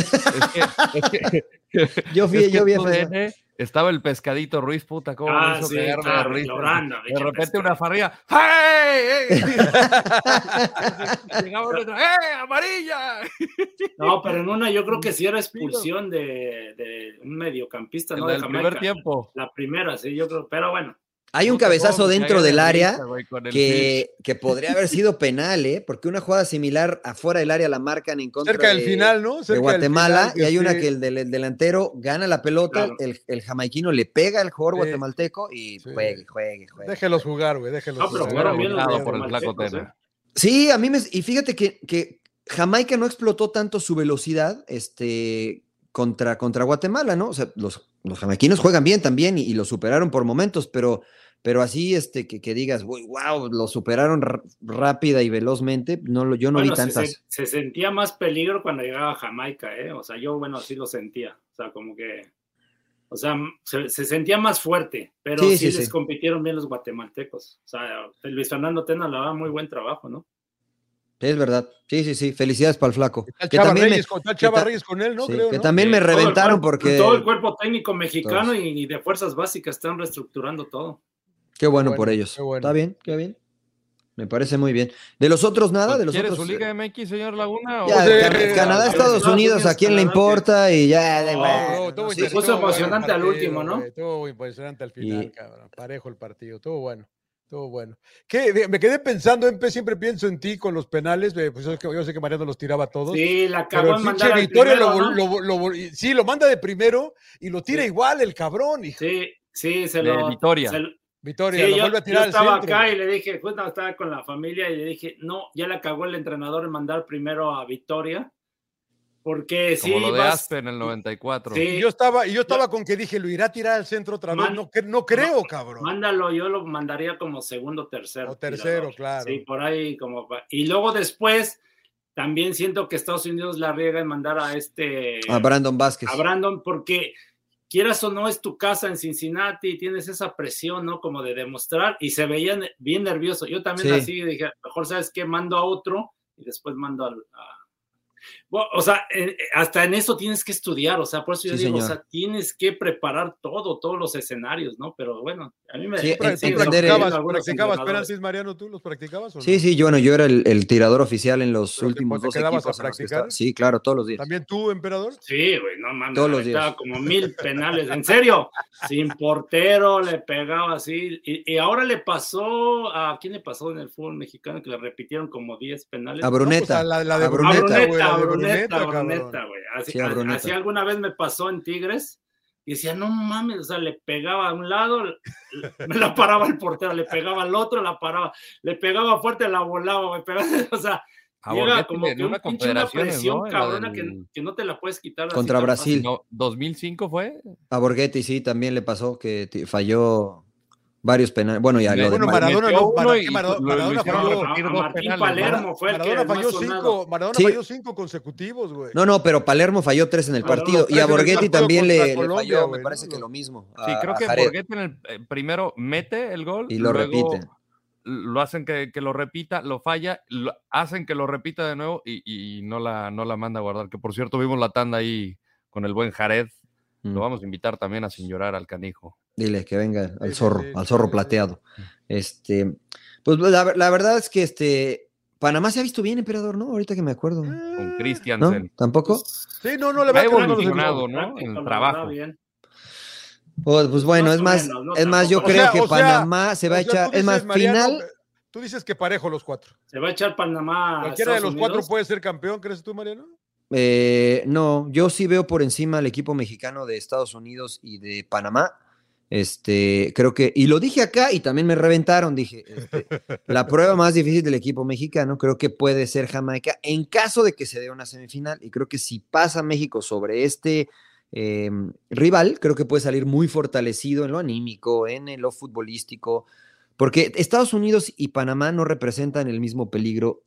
Es que, es que- Yo fui, es que yo vi en FS1. TUDN estaba el pescadito Ruiz, puta, cómo Ah, hizo sí, cagarme de claro, repente pescado. una farrilla, ¡hey! Llegaba una otra, ¡eh, amarilla! No, pero en una yo creo que sí era expulsión de, de un mediocampista, En ¿no? De del Jamaica. primer tiempo. La primera, sí, yo creo, pero bueno. Hay un cabezazo dentro del de área que, que podría haber sido penal, ¿eh? Porque una jugada similar afuera del área la marcan en contra Cerca del de, final, ¿no? de Cerca del Guatemala final, y hay una sí. que el, del- el delantero gana la pelota, Claro. el, el jamaiquino le pega al jugador Sí. guatemalteco y Sí. juegue, juegue, juegue. Déjelos jugar, güey, déjelos No, pero jugar. jugaron bien los por el flaco guatemaltecos, Tena. Sí, a mí me. Y fíjate que, que Jamaica no explotó tanto su velocidad este, contra, contra Guatemala, ¿no? O sea, los, los jamaiquinos juegan bien también y, y lo superaron por momentos, pero, pero así este, que, que digas, "Uy, wow, lo superaron rápida y velozmente, no, lo- yo no Bueno, vi tantas. se- se sentía más peligro cuando llegaba a Jamaica, ¿eh? O sea, yo, bueno, sí lo sentía. O sea, como que. O sea, se, se sentía más fuerte, pero Sí, sí, sí, les sí. compitieron bien los guatemaltecos. O sea, Luis Fernando Tena le daba muy buen trabajo, ¿no? Es verdad. Sí, sí, sí. Felicidades para el flaco. Está Que Chava, también me- Reyes, con, está el que Chava ta- Reyes con él, ¿no? Creo, que ¿no? también me Todo reventaron cuerpo- porque. Todo el cuerpo técnico mexicano y de fuerzas básicas están reestructurando todo. Qué bueno, bueno, por ellos. qué bueno. Está bien, qué bien. Me parece muy bien. De los otros nada, de los ¿Quiere otros. su Liga MX, señor Laguna? o- Ya, Pues, Can- eh, Canadá, Estados Unidos, ¿a quién le importa? Y ya, estuvo sé. Se puso el emocionante al partido, último, ¿no? Estuvo impresionante al final, Y- cabrón. Parejo el partido, estuvo bueno. Estuvo bueno. ¿Qué? Me quedé pensando, Empe, siempre pienso en ti con los penales. eh, Pues yo, sé que Mariano los tiraba todos. Sí, la Pero acabó el en al Vittorio primero, lo, sí, lo manda de primero y lo tira Sí. igual el cabrón. hijo. Sí, sí, se De lo. Victoria. se sí, lo yo, vuelve a yo tirar al estaba centro. acá y le dije, justo estaba con la familia y le dije, no, ya la cagó el entrenador en mandar primero a Victoria. Porque sí, Como lo de vas- Aspe en el 94. Sí. Y yo estaba, y yo estaba con que dije, lo irá a tirar al centro otra vez. Man- no, cre- no creo, cabrón. Mándalo, yo lo mandaría como segundo, tercero. O tercero, tirador. claro. Sí, por ahí como. Y luego después, también siento que Estados Unidos la riega en mandar a este. A Brandon Vázquez. a Brandon, porque quieras o no, es tu casa en Cincinnati y tienes esa presión, ¿no? Como de demostrar, y se veían bien nervioso. Yo también Sí. así dije, mejor sabes qué, mando a otro y después mando al- a, Bueno, o sea, eh, hasta en eso tienes que estudiar, o sea, por eso yo Sí, digo, o señor. sea, tienes que preparar todo, todos los escenarios, ¿no? Pero bueno, a mí me Sí, me en- ¿Tú siguen entender el- practicabas, practicabas penaltis, Mariano? ¿Tú los practicabas o no? Sí, sí, yo, bueno, yo era el, el tirador oficial en los ¿Pero últimos te dos quedabas a equipos. que practicar? Sí, claro, todos los días. ¿También tú, emperador? Sí, güey, no mames, Todos los días. como mil penales, en serio, sin portero, le pegaba así, y, y ahora le pasó, ¿a quién le pasó en el fútbol mexicano que le repitieron como 10 penales? A No, pues, Bruneta. a la, la de A A Bruneta, Bruneta. Bruneta, a Bruneta, Bruneta, a cabrón. Bruneta, güey. Así, Sí, así alguna vez me pasó en Tigres y decía, no mames, o sea, le pegaba a un lado, me la paraba el portero, le pegaba al otro, la paraba, le pegaba fuerte, la volaba, güey, pegaba, o sea, A llega como que un una pinche una presión cabrona que, del- que no te la puedes quitar. Contra Brasil. fácil. No, 2005 fue. A Borghetti sí, también le pasó que falló varios penales. Bueno, ya lo de Bueno, Mar- Maradona no, Maradona falló- repetir A dos Martín penales, Palermo fue el que Maradona más falló sonado. cinco, Maradona Sí. falló cinco consecutivos, güey. No, no, pero Palermo falló tres en el partido. Y a Borghetti también le, falló, me parece ¿no? que lo mismo. Sí, a- creo que. Borghetti en el eh, primero mete el gol Y lo luego repite. Lo hacen que, que lo repita, lo falla, lo- hacen que lo repita de nuevo y, y no, la, no la manda a guardar. Que por cierto, vimos la tanda ahí con el buen Jared. Mm. Lo vamos a invitar también a sin llorar al canijo. Dile que venga al zorro, al zorro plateado. Este, pues la, ver- la verdad es que este Panamá se ha visto bien, emperador, ¿no? Ahorita que me acuerdo. Con Eh, ¿No? Christiansen. ¿Tampoco? Sí, no, no le Ha va a quedar evolucionado, ¿no? El trabajo. bien. Pues, pues bueno, es más, no es más, yo creo sea, que sea, Panamá se va a echar, es más, Mariano, final, Tú dices que parejo los cuatro. Se va a echar Panamá. Cualquiera de los cuatro puede ser campeón, ¿crees tú, Mariano? eh, no, yo sí veo por encima al equipo mexicano de Estados Unidos y de Panamá. Este, creo que, y lo dije acá y también me reventaron, dije, este, la prueba más difícil del equipo mexicano creo que puede ser Jamaica en caso de que se dé una semifinal y creo que si pasa México sobre este eh, rival, creo que puede salir muy fortalecido en lo anímico, en, en lo futbolístico, porque Estados Unidos y Panamá no representan el mismo peligro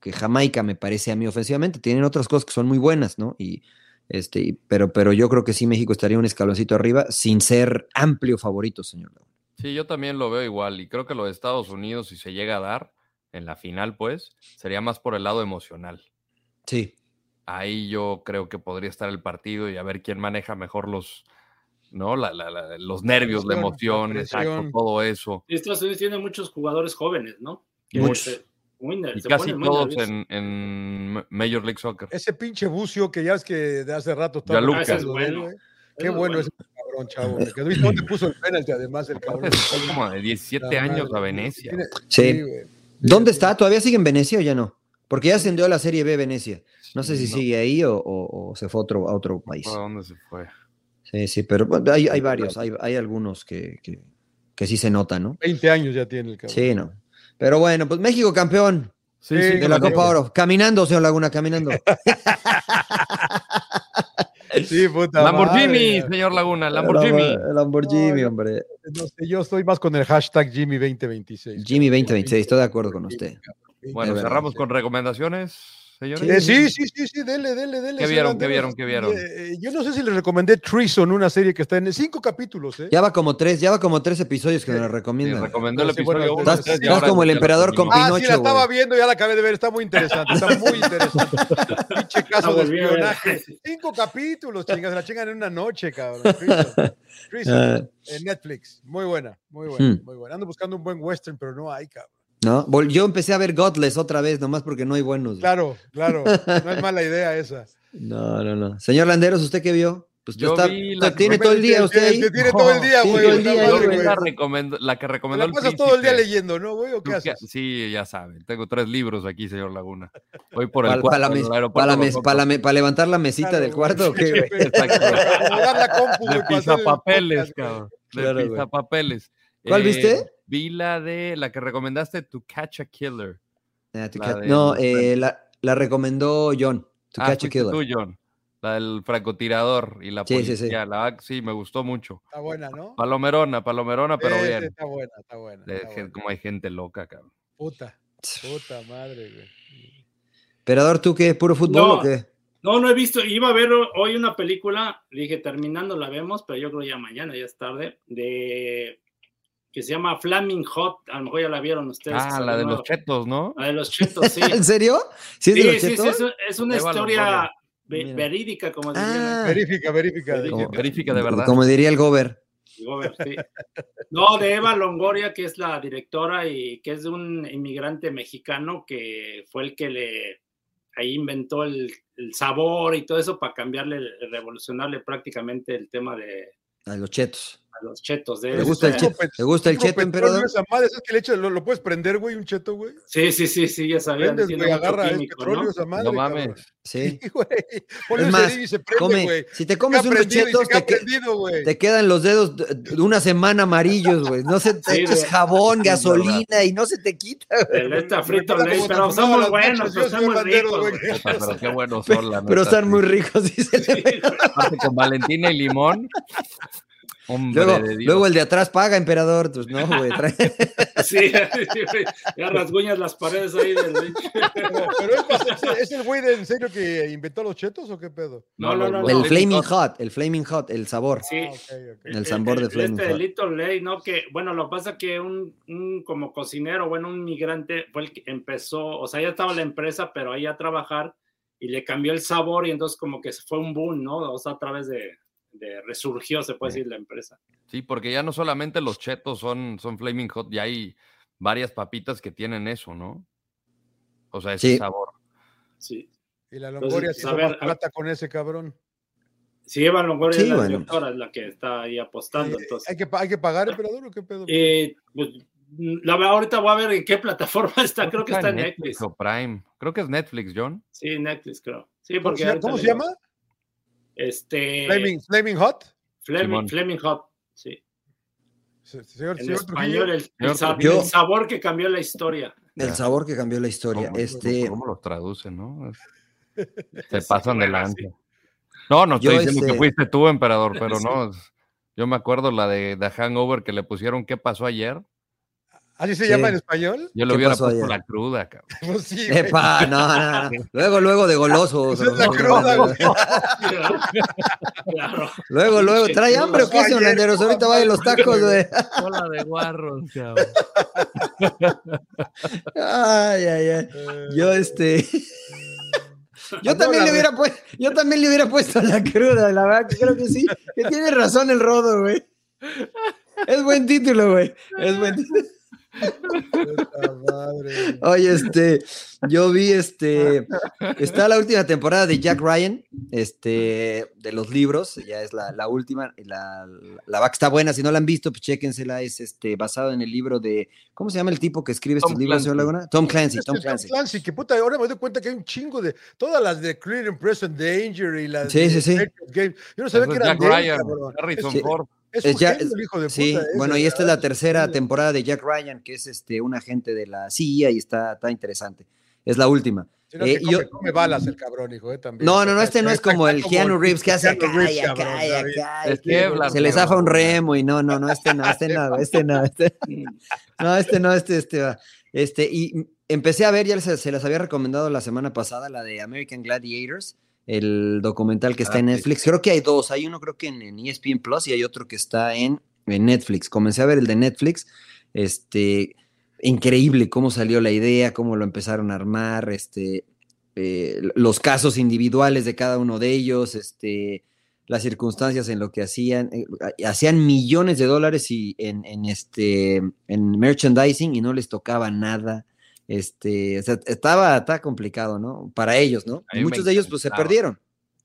que Jamaica, me parece a mí ofensivamente, tienen otras cosas que son muy buenas, ¿no? Y este, pero, pero yo creo que sí México estaría un escaloncito arriba sin ser amplio favorito, señor. Laguna. Sí, yo también lo veo igual. Y creo que lo de Estados Unidos, si se llega a dar en la final, pues, sería más por el lado emocional. Sí. Ahí yo creo que podría estar el partido y a ver quién maneja mejor los, ¿no? La- la- la- los nervios, la emoción, la exacto, todo eso. Y Estados Unidos tiene muchos jugadores jóvenes, ¿no? Muchos. Y se casi ponen todos en, en Major League Soccer. Ese pinche bucio que ya es que de hace rato está Gianluca. Ah, es bueno. Qué es bueno bueno. ese cabrón, chavo. ¿Viste dónde puso el penalti además el cabrón? Fue como de 17 La años madre, a Venecia. Sí. ¿Dónde está? ¿Todavía sigue en Venecia o ya no? Porque ya ascendió a la Serie B Venecia. No sé si No. sigue ahí o, o- o se fue a otro, a otro país. ¿A dónde se fue? Sí, sí, pero bueno, hay, hay varios, hay, hay algunos que, que, que sí se notan, ¿no? 20 años ya tiene el cabrón. Sí, no. Pero bueno, pues México campeón Sí, de la Copa digo. Oro. Caminando, señor Laguna, caminando. Sí, puta Lamborghini, madre. señor Laguna, Lamborghini. El Lamborghini, No, hombre. No sé, yo estoy más con el hashtag Jimmy 2026. Jimmy 2026, estoy de acuerdo con usted. Bueno, cerramos sí. con recomendaciones, señores. Sí, sí, sí, sí, dele, dele, dele. ¿Qué vieron, qué vieron, qué vieron? Eh, yo no sé si les recomendé Treason, una serie que está en cinco capítulos, ¿eh? Ya va como tres, ya va como tres episodios que nos recomiendan. recomendó el Sí, bueno, episodio estás- 1. estás como el emperador con Ah, sí, Pinocho, la estaba viendo, ya la acabé de ver, está muy interesante, está muy interesante. Pinche caso de espionaje. Cinco capítulos, chingas, la chingan en una noche, cabrón. Treason. Treason, Ah, en Netflix, muy buena, muy buena, Hmm. muy buena. Ando buscando un buen western, pero no hay, cabrón. ¿No? Yo empecé a ver Godless otra vez, nomás porque no hay buenos. Claro, claro, no es mala idea esa. No, no, no. Señor Landeros, ¿usted qué vio? Pues Yo está, vi la- tiene todo el día usted ahí. Te tiene todo el día, Sí, güey. la, recomendó- la que recomendó el pasas todo el día leyendo, ¿no, güey? ¿O qué haces? Sí, ya saben. Tengo tres libros aquí, señor Laguna. Voy por el Para cuarto. la, en mes- el aeropuerto pa' la los mes- otros. pa' la me- pa' levantar la mesita del cuarto, ¿o qué, güey? Exacto. De para pisapapeles, cabrón. De pisapapeles. ¿Cuál viste? Vi la de la que recomendaste, To Catch a Killer. Ah, to No, eh, la, la recomendó John. To ah, Catch a Killer. tú, John. La del francotirador y la Sí, sí, sí. policía. La, sí, me gustó mucho. Está buena, ¿no? Palomerona, palomerona, pero Sí, sí, bien. Está buena, está buena. Está como hay gente loca, cabrón. Puta, puta madre, güey. Emperador, ¿tú qué? ¿Puro fútbol No. o qué? No, no he visto. Iba a ver hoy una película. Dije, terminando la vemos, pero yo creo ya mañana, ya es tarde. De que se llama Flaming Hot, a lo mejor ya la vieron ustedes. Ah, la de los chetos, ¿no? La de los chetos, sí. ¿En serio? ¿Sí, Sí, es de los sí, sí, es, es una historia ve- verídica, como dirían. Ah, Verifica, verifica. Verifica. Verifica de verdad. Como diría el Gober. Gober, sí. No, de Eva Longoria, que es la directora y que es de un inmigrante mexicano que fue el que le ahí inventó el, el sabor y todo eso para cambiarle, revolucionarle prácticamente el tema de A los chetos. Los chetos. De ¿Te gusta el cheto? ¿Te gusta el cheto, emperador? esa madre, ¿sabes que le echas? ¿Lo, lo puedes prender, güey, un cheto, güey? Sí, sí, sí, sí, ya sabía. Agarra es químico, petróleo ¿no? esa madre. No cabrón. Sí. mames. Sí, güey. Es más, y se prende, Come, güey. si te comes unos chetos, te, que- quedan los dedos de una semana amarillos, güey. No se te Sí, jabón, Sí, es gasolina y no se te quita. güey. El esta frito ley, pero las buenos, pero Landeros, ricos. pero qué buenos son, la Pero están muy ricos, dice. Con Valentina y limón. Hombre Luego, de Dios. luego el de atrás paga, emperador. Pues no, güey. trae- Sí, sí, güey, ya rasguñas las paredes ahí del Pero, pero es, es- ¿es el güey de en serio que inventó los chetos o qué pedo? No, no, no, El no. Flaming Hot, el Flaming Hot, el sabor. Sí. Ah. El sabor de Flaming Este Hot. delito ley, ¿no? Que, bueno, lo que pasa que un, un como cocinero, bueno, un migrante fue el que empezó, o sea, ya estaba la empresa, pero ahí a trabajar y le cambió el sabor y entonces como que fue un boom, ¿no? O sea, a través de, de resurgió, se puede decir, la empresa. Sí, porque ya no solamente los chetos son, son Flaming Hot, ya hay varias papitas que tienen eso, ¿no? O sea, ese Sí. sabor. Sí. Y la Longoria se plata con ese cabrón. Sí, Eva Longoria Sí, es la bueno. directora, es la que está ahí apostando. Eh, entonces. ¿hay, que, ¿Hay que pagar, emperador, o qué pedo? Eh, pues, la verdad, ahorita voy a ver en qué plataforma está, creo que está en Netflix Netflix. o Prime. Creo que es Netflix, John. Sí, Netflix, creo. Sí, ¿Cómo, porque cómo se llama? Este. Flaming, Flaming Hot. Fleming. Fleming Hot, sí. Se- Señor, En señor español, el, sabor que cambió la historia. El sabor que cambió la historia. ¿Cómo, Este, cómo los traducen, no? Se pasan de bueno, lanza. sí. No, no estoy Yo, diciendo este- que fuiste tú, emperador, pero no. Yo me acuerdo la de, de Hangover que le pusieron ¿Qué pasó ayer? ¿Así se Sí. llama en español? Yo le ¿Qué hubiera pasó puesto ayer? la cruda, cabrón. Pues sí. Epa, no, no, no. Luego, luego de goloso. Pues es la cruda, güey. Claro. Claro. Luego, luego, ¿trae hambre o qué, señor Ayer, Landeros? Ahorita va de los tacos, güey. Hola de guarros, cabrón. Ay, ay, ay. Yo, este. Yo también, le hubiera puesto, yo también le hubiera puesto la cruda, la verdad que creo que sí, que tiene razón el rodo, güey. Es buen título, güey. Es buen título. Madre. Oye, este, yo vi este, está la última temporada de Jack Ryan, este, de los libros, ya es la, la última, la, la va que está buena, si no la han visto, pues chéquensela, es este, basado en el libro de, ¿cómo se llama el tipo que escribe Tom estos libros, señor Clancy. Laguna? Tom Clancy, Tom Tom Clancy. Que puta, ahora me doy cuenta que hay un chingo de. Todas las de Clear and Present Danger y las Sí, de sí, sí. Game. Yo no sabía Eso que es eran Jack de Ryan. Harrison Sí. Es, Es genio el hijo de puta. Sí, ese, bueno, y esta es la tercera Sí. temporada de Jack Ryan, que es este, un agente de la CIA y está, está interesante. Es la última. No, Eh, que come, yo- come balas el cabrón, hijo, eh, también. No, no, no, este no es como el Keanu Reeves que hace acá acá acá. Kevlar, Se le zafa un remo y no, no, no, este no, este no, este no, este no, este no, este, este va. Este, y empecé a ver, ya se, se las había recomendado la semana pasada, la de American Gladiators, el documental que está Ah, en. Netflix. Creo que hay dos, hay uno creo que en, en ESPN Plus y hay otro que está en, en Netflix. Comencé a ver el de Netflix, este, increíble cómo salió la idea, cómo lo empezaron a armar, este, eh, los casos individuales de cada uno de ellos, este, las circunstancias en lo que hacían, eh, hacían millones de dólares y en, en este, en merchandising y no les tocaba nada. Este, o sea, estaba, estaba complicado, ¿no? Para ellos, ¿no? Muchos de ellos pues se perdieron.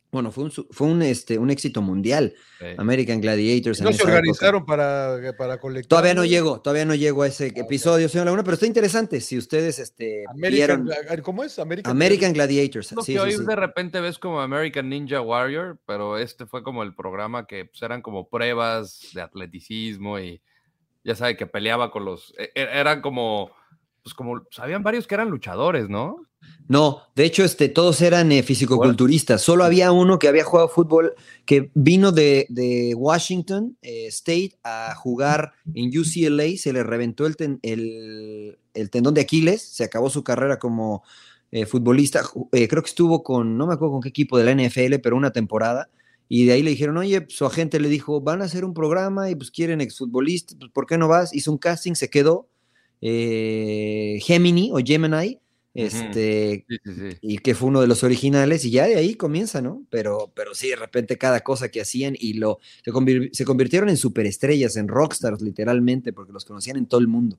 Bueno, fue un, fue un, este, un éxito mundial, Sí. American Gladiators. en No se época. organizaron para, para colectar. Todavía no llego, todavía no llego a ese episodio, señor Laguna, pero está interesante. Si ustedes este, American, vieron ¿Cómo es? American, American Gladiators. Lo sí, que sí, hoy sí. de repente ves como American Ninja Warrior, pero este fue como el programa que pues, eran como pruebas de atleticismo y ya sabe que peleaba con los, e- e- eran como, pues como, sabían varios que eran luchadores, ¿no? No, de hecho, este, todos eran eh, fisicoculturistas. Solo había uno que había jugado fútbol, que vino de, de Washington eh, State a jugar en UCLA, se le reventó el, ten- el- el tendón de Aquiles, se acabó su carrera como eh, futbolista. Eh, creo que estuvo con, no me acuerdo con qué equipo de la NFL, pero una temporada. Y de ahí le dijeron, oye, su agente le dijo, van a hacer un programa y pues quieren exfutbolistas, pues ¿por qué no vas? Hizo un casting, se quedó eh, Gemini o Gemini, este, Sí, sí, sí. y que fue uno de los originales, y ya de ahí comienza, ¿no? Pero, pero sí, de repente cada cosa que hacían y lo se, convir- se convirtieron en superestrellas, en rockstars, literalmente, porque los conocían en todo el mundo.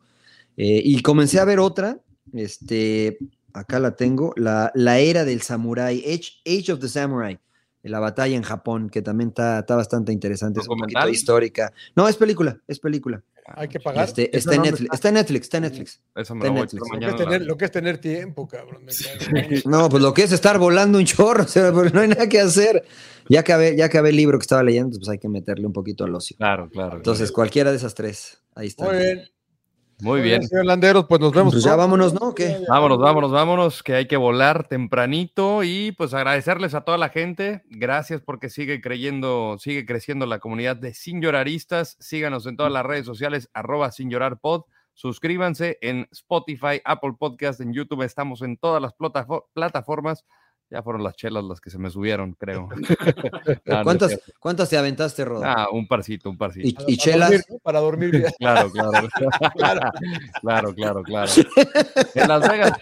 Eh, y comencé a ver otra, este, acá la tengo, la, la era del samurái, Age, Age of the Samurai, la batalla en Japón, que también está, está bastante interesante, es un poquito histórica. No, es película, es película. Hay que pagar. Este, ¿Esa está, en Netflix, está en Netflix, está en Netflix. Eso me Está lo Netflix. echar Lo que, mañana. es tener, lo que es tener tiempo, cabrón. No, pues lo que es estar volando un chorro, o sea, pues no hay nada que hacer. Ya acabé, ya acabé el libro que estaba leyendo, pues hay que meterle un poquito al ocio. Claro, claro. Entonces, cualquiera de esas tres, ahí está. Muy bien. Muy bien. Señor Landeros, pues nos vemos. Pues ya vámonos, ¿no? Vámonos, vámonos, vámonos, que hay que volar tempranito y pues agradecerles a toda la gente. Gracias porque sigue creyendo, sigue creciendo la comunidad de Sin Lloraristas. Síganos en todas las redes sociales, arroba Sin Llorar Pod. Suscríbanse en Spotify, Apple Podcast, en YouTube. Estamos en todas las platafor- plataformas. Ya fueron las chelas las que se me subieron, creo. Ah, no ¿Cuántas. ¿Cuántas te aventaste, Rodo? Ah, un parcito, un parcito. y, Para- y para chelas. dormir, ¿no? Para dormir bien. Claro, claro. claro, claro, claro. En Las Vegas.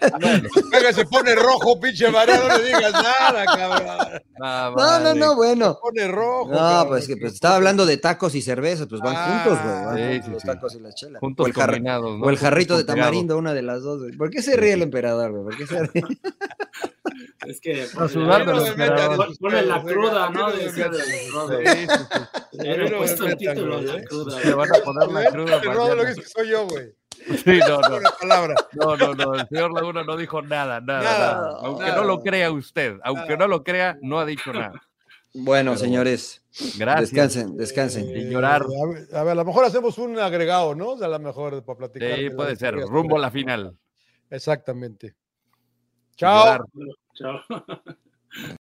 Venga, se pone rojo, pinche María, no le digas nada, cabrón. ah, No, no, no, bueno. Se pone rojo. No, cabrón. pues que pues, estaba hablando de tacos y cerveza, pues van Ah, juntos, güey. sí, juntos sí, los sí. tacos y la chela. Juntos o el, jar- o el jarrito de tamarindo, una de las dos. güey. ¿Por qué se ríe el emperador, güey? ¿Por qué se ríe? Es que A sudar de no sus Pone la cruda, ¿no? a mí me Decía metan. de Rodo. Sí, sí, sí. Le A mí hubiera no me puesto el título la ¿eh? cruda. Le van a poner la cruda El Rodo lo que soy yo, güey. Sí, no, no. Palabra. No, no, no, el señor Laguna no dijo nada, nada, Nada, nada. Aunque nada. no lo crea usted, aunque Nada. no lo crea, no ha dicho nada. Bueno, Pero señores, Gracias. descansen, descansen. Sin llorar. Eh, a, ver, a ver, a lo mejor hacemos un agregado, ¿no? O sea, a lo mejor para platicar. Sí, puede ser. Rumbo a la final. Exactamente. Chao. Llorar. Chao.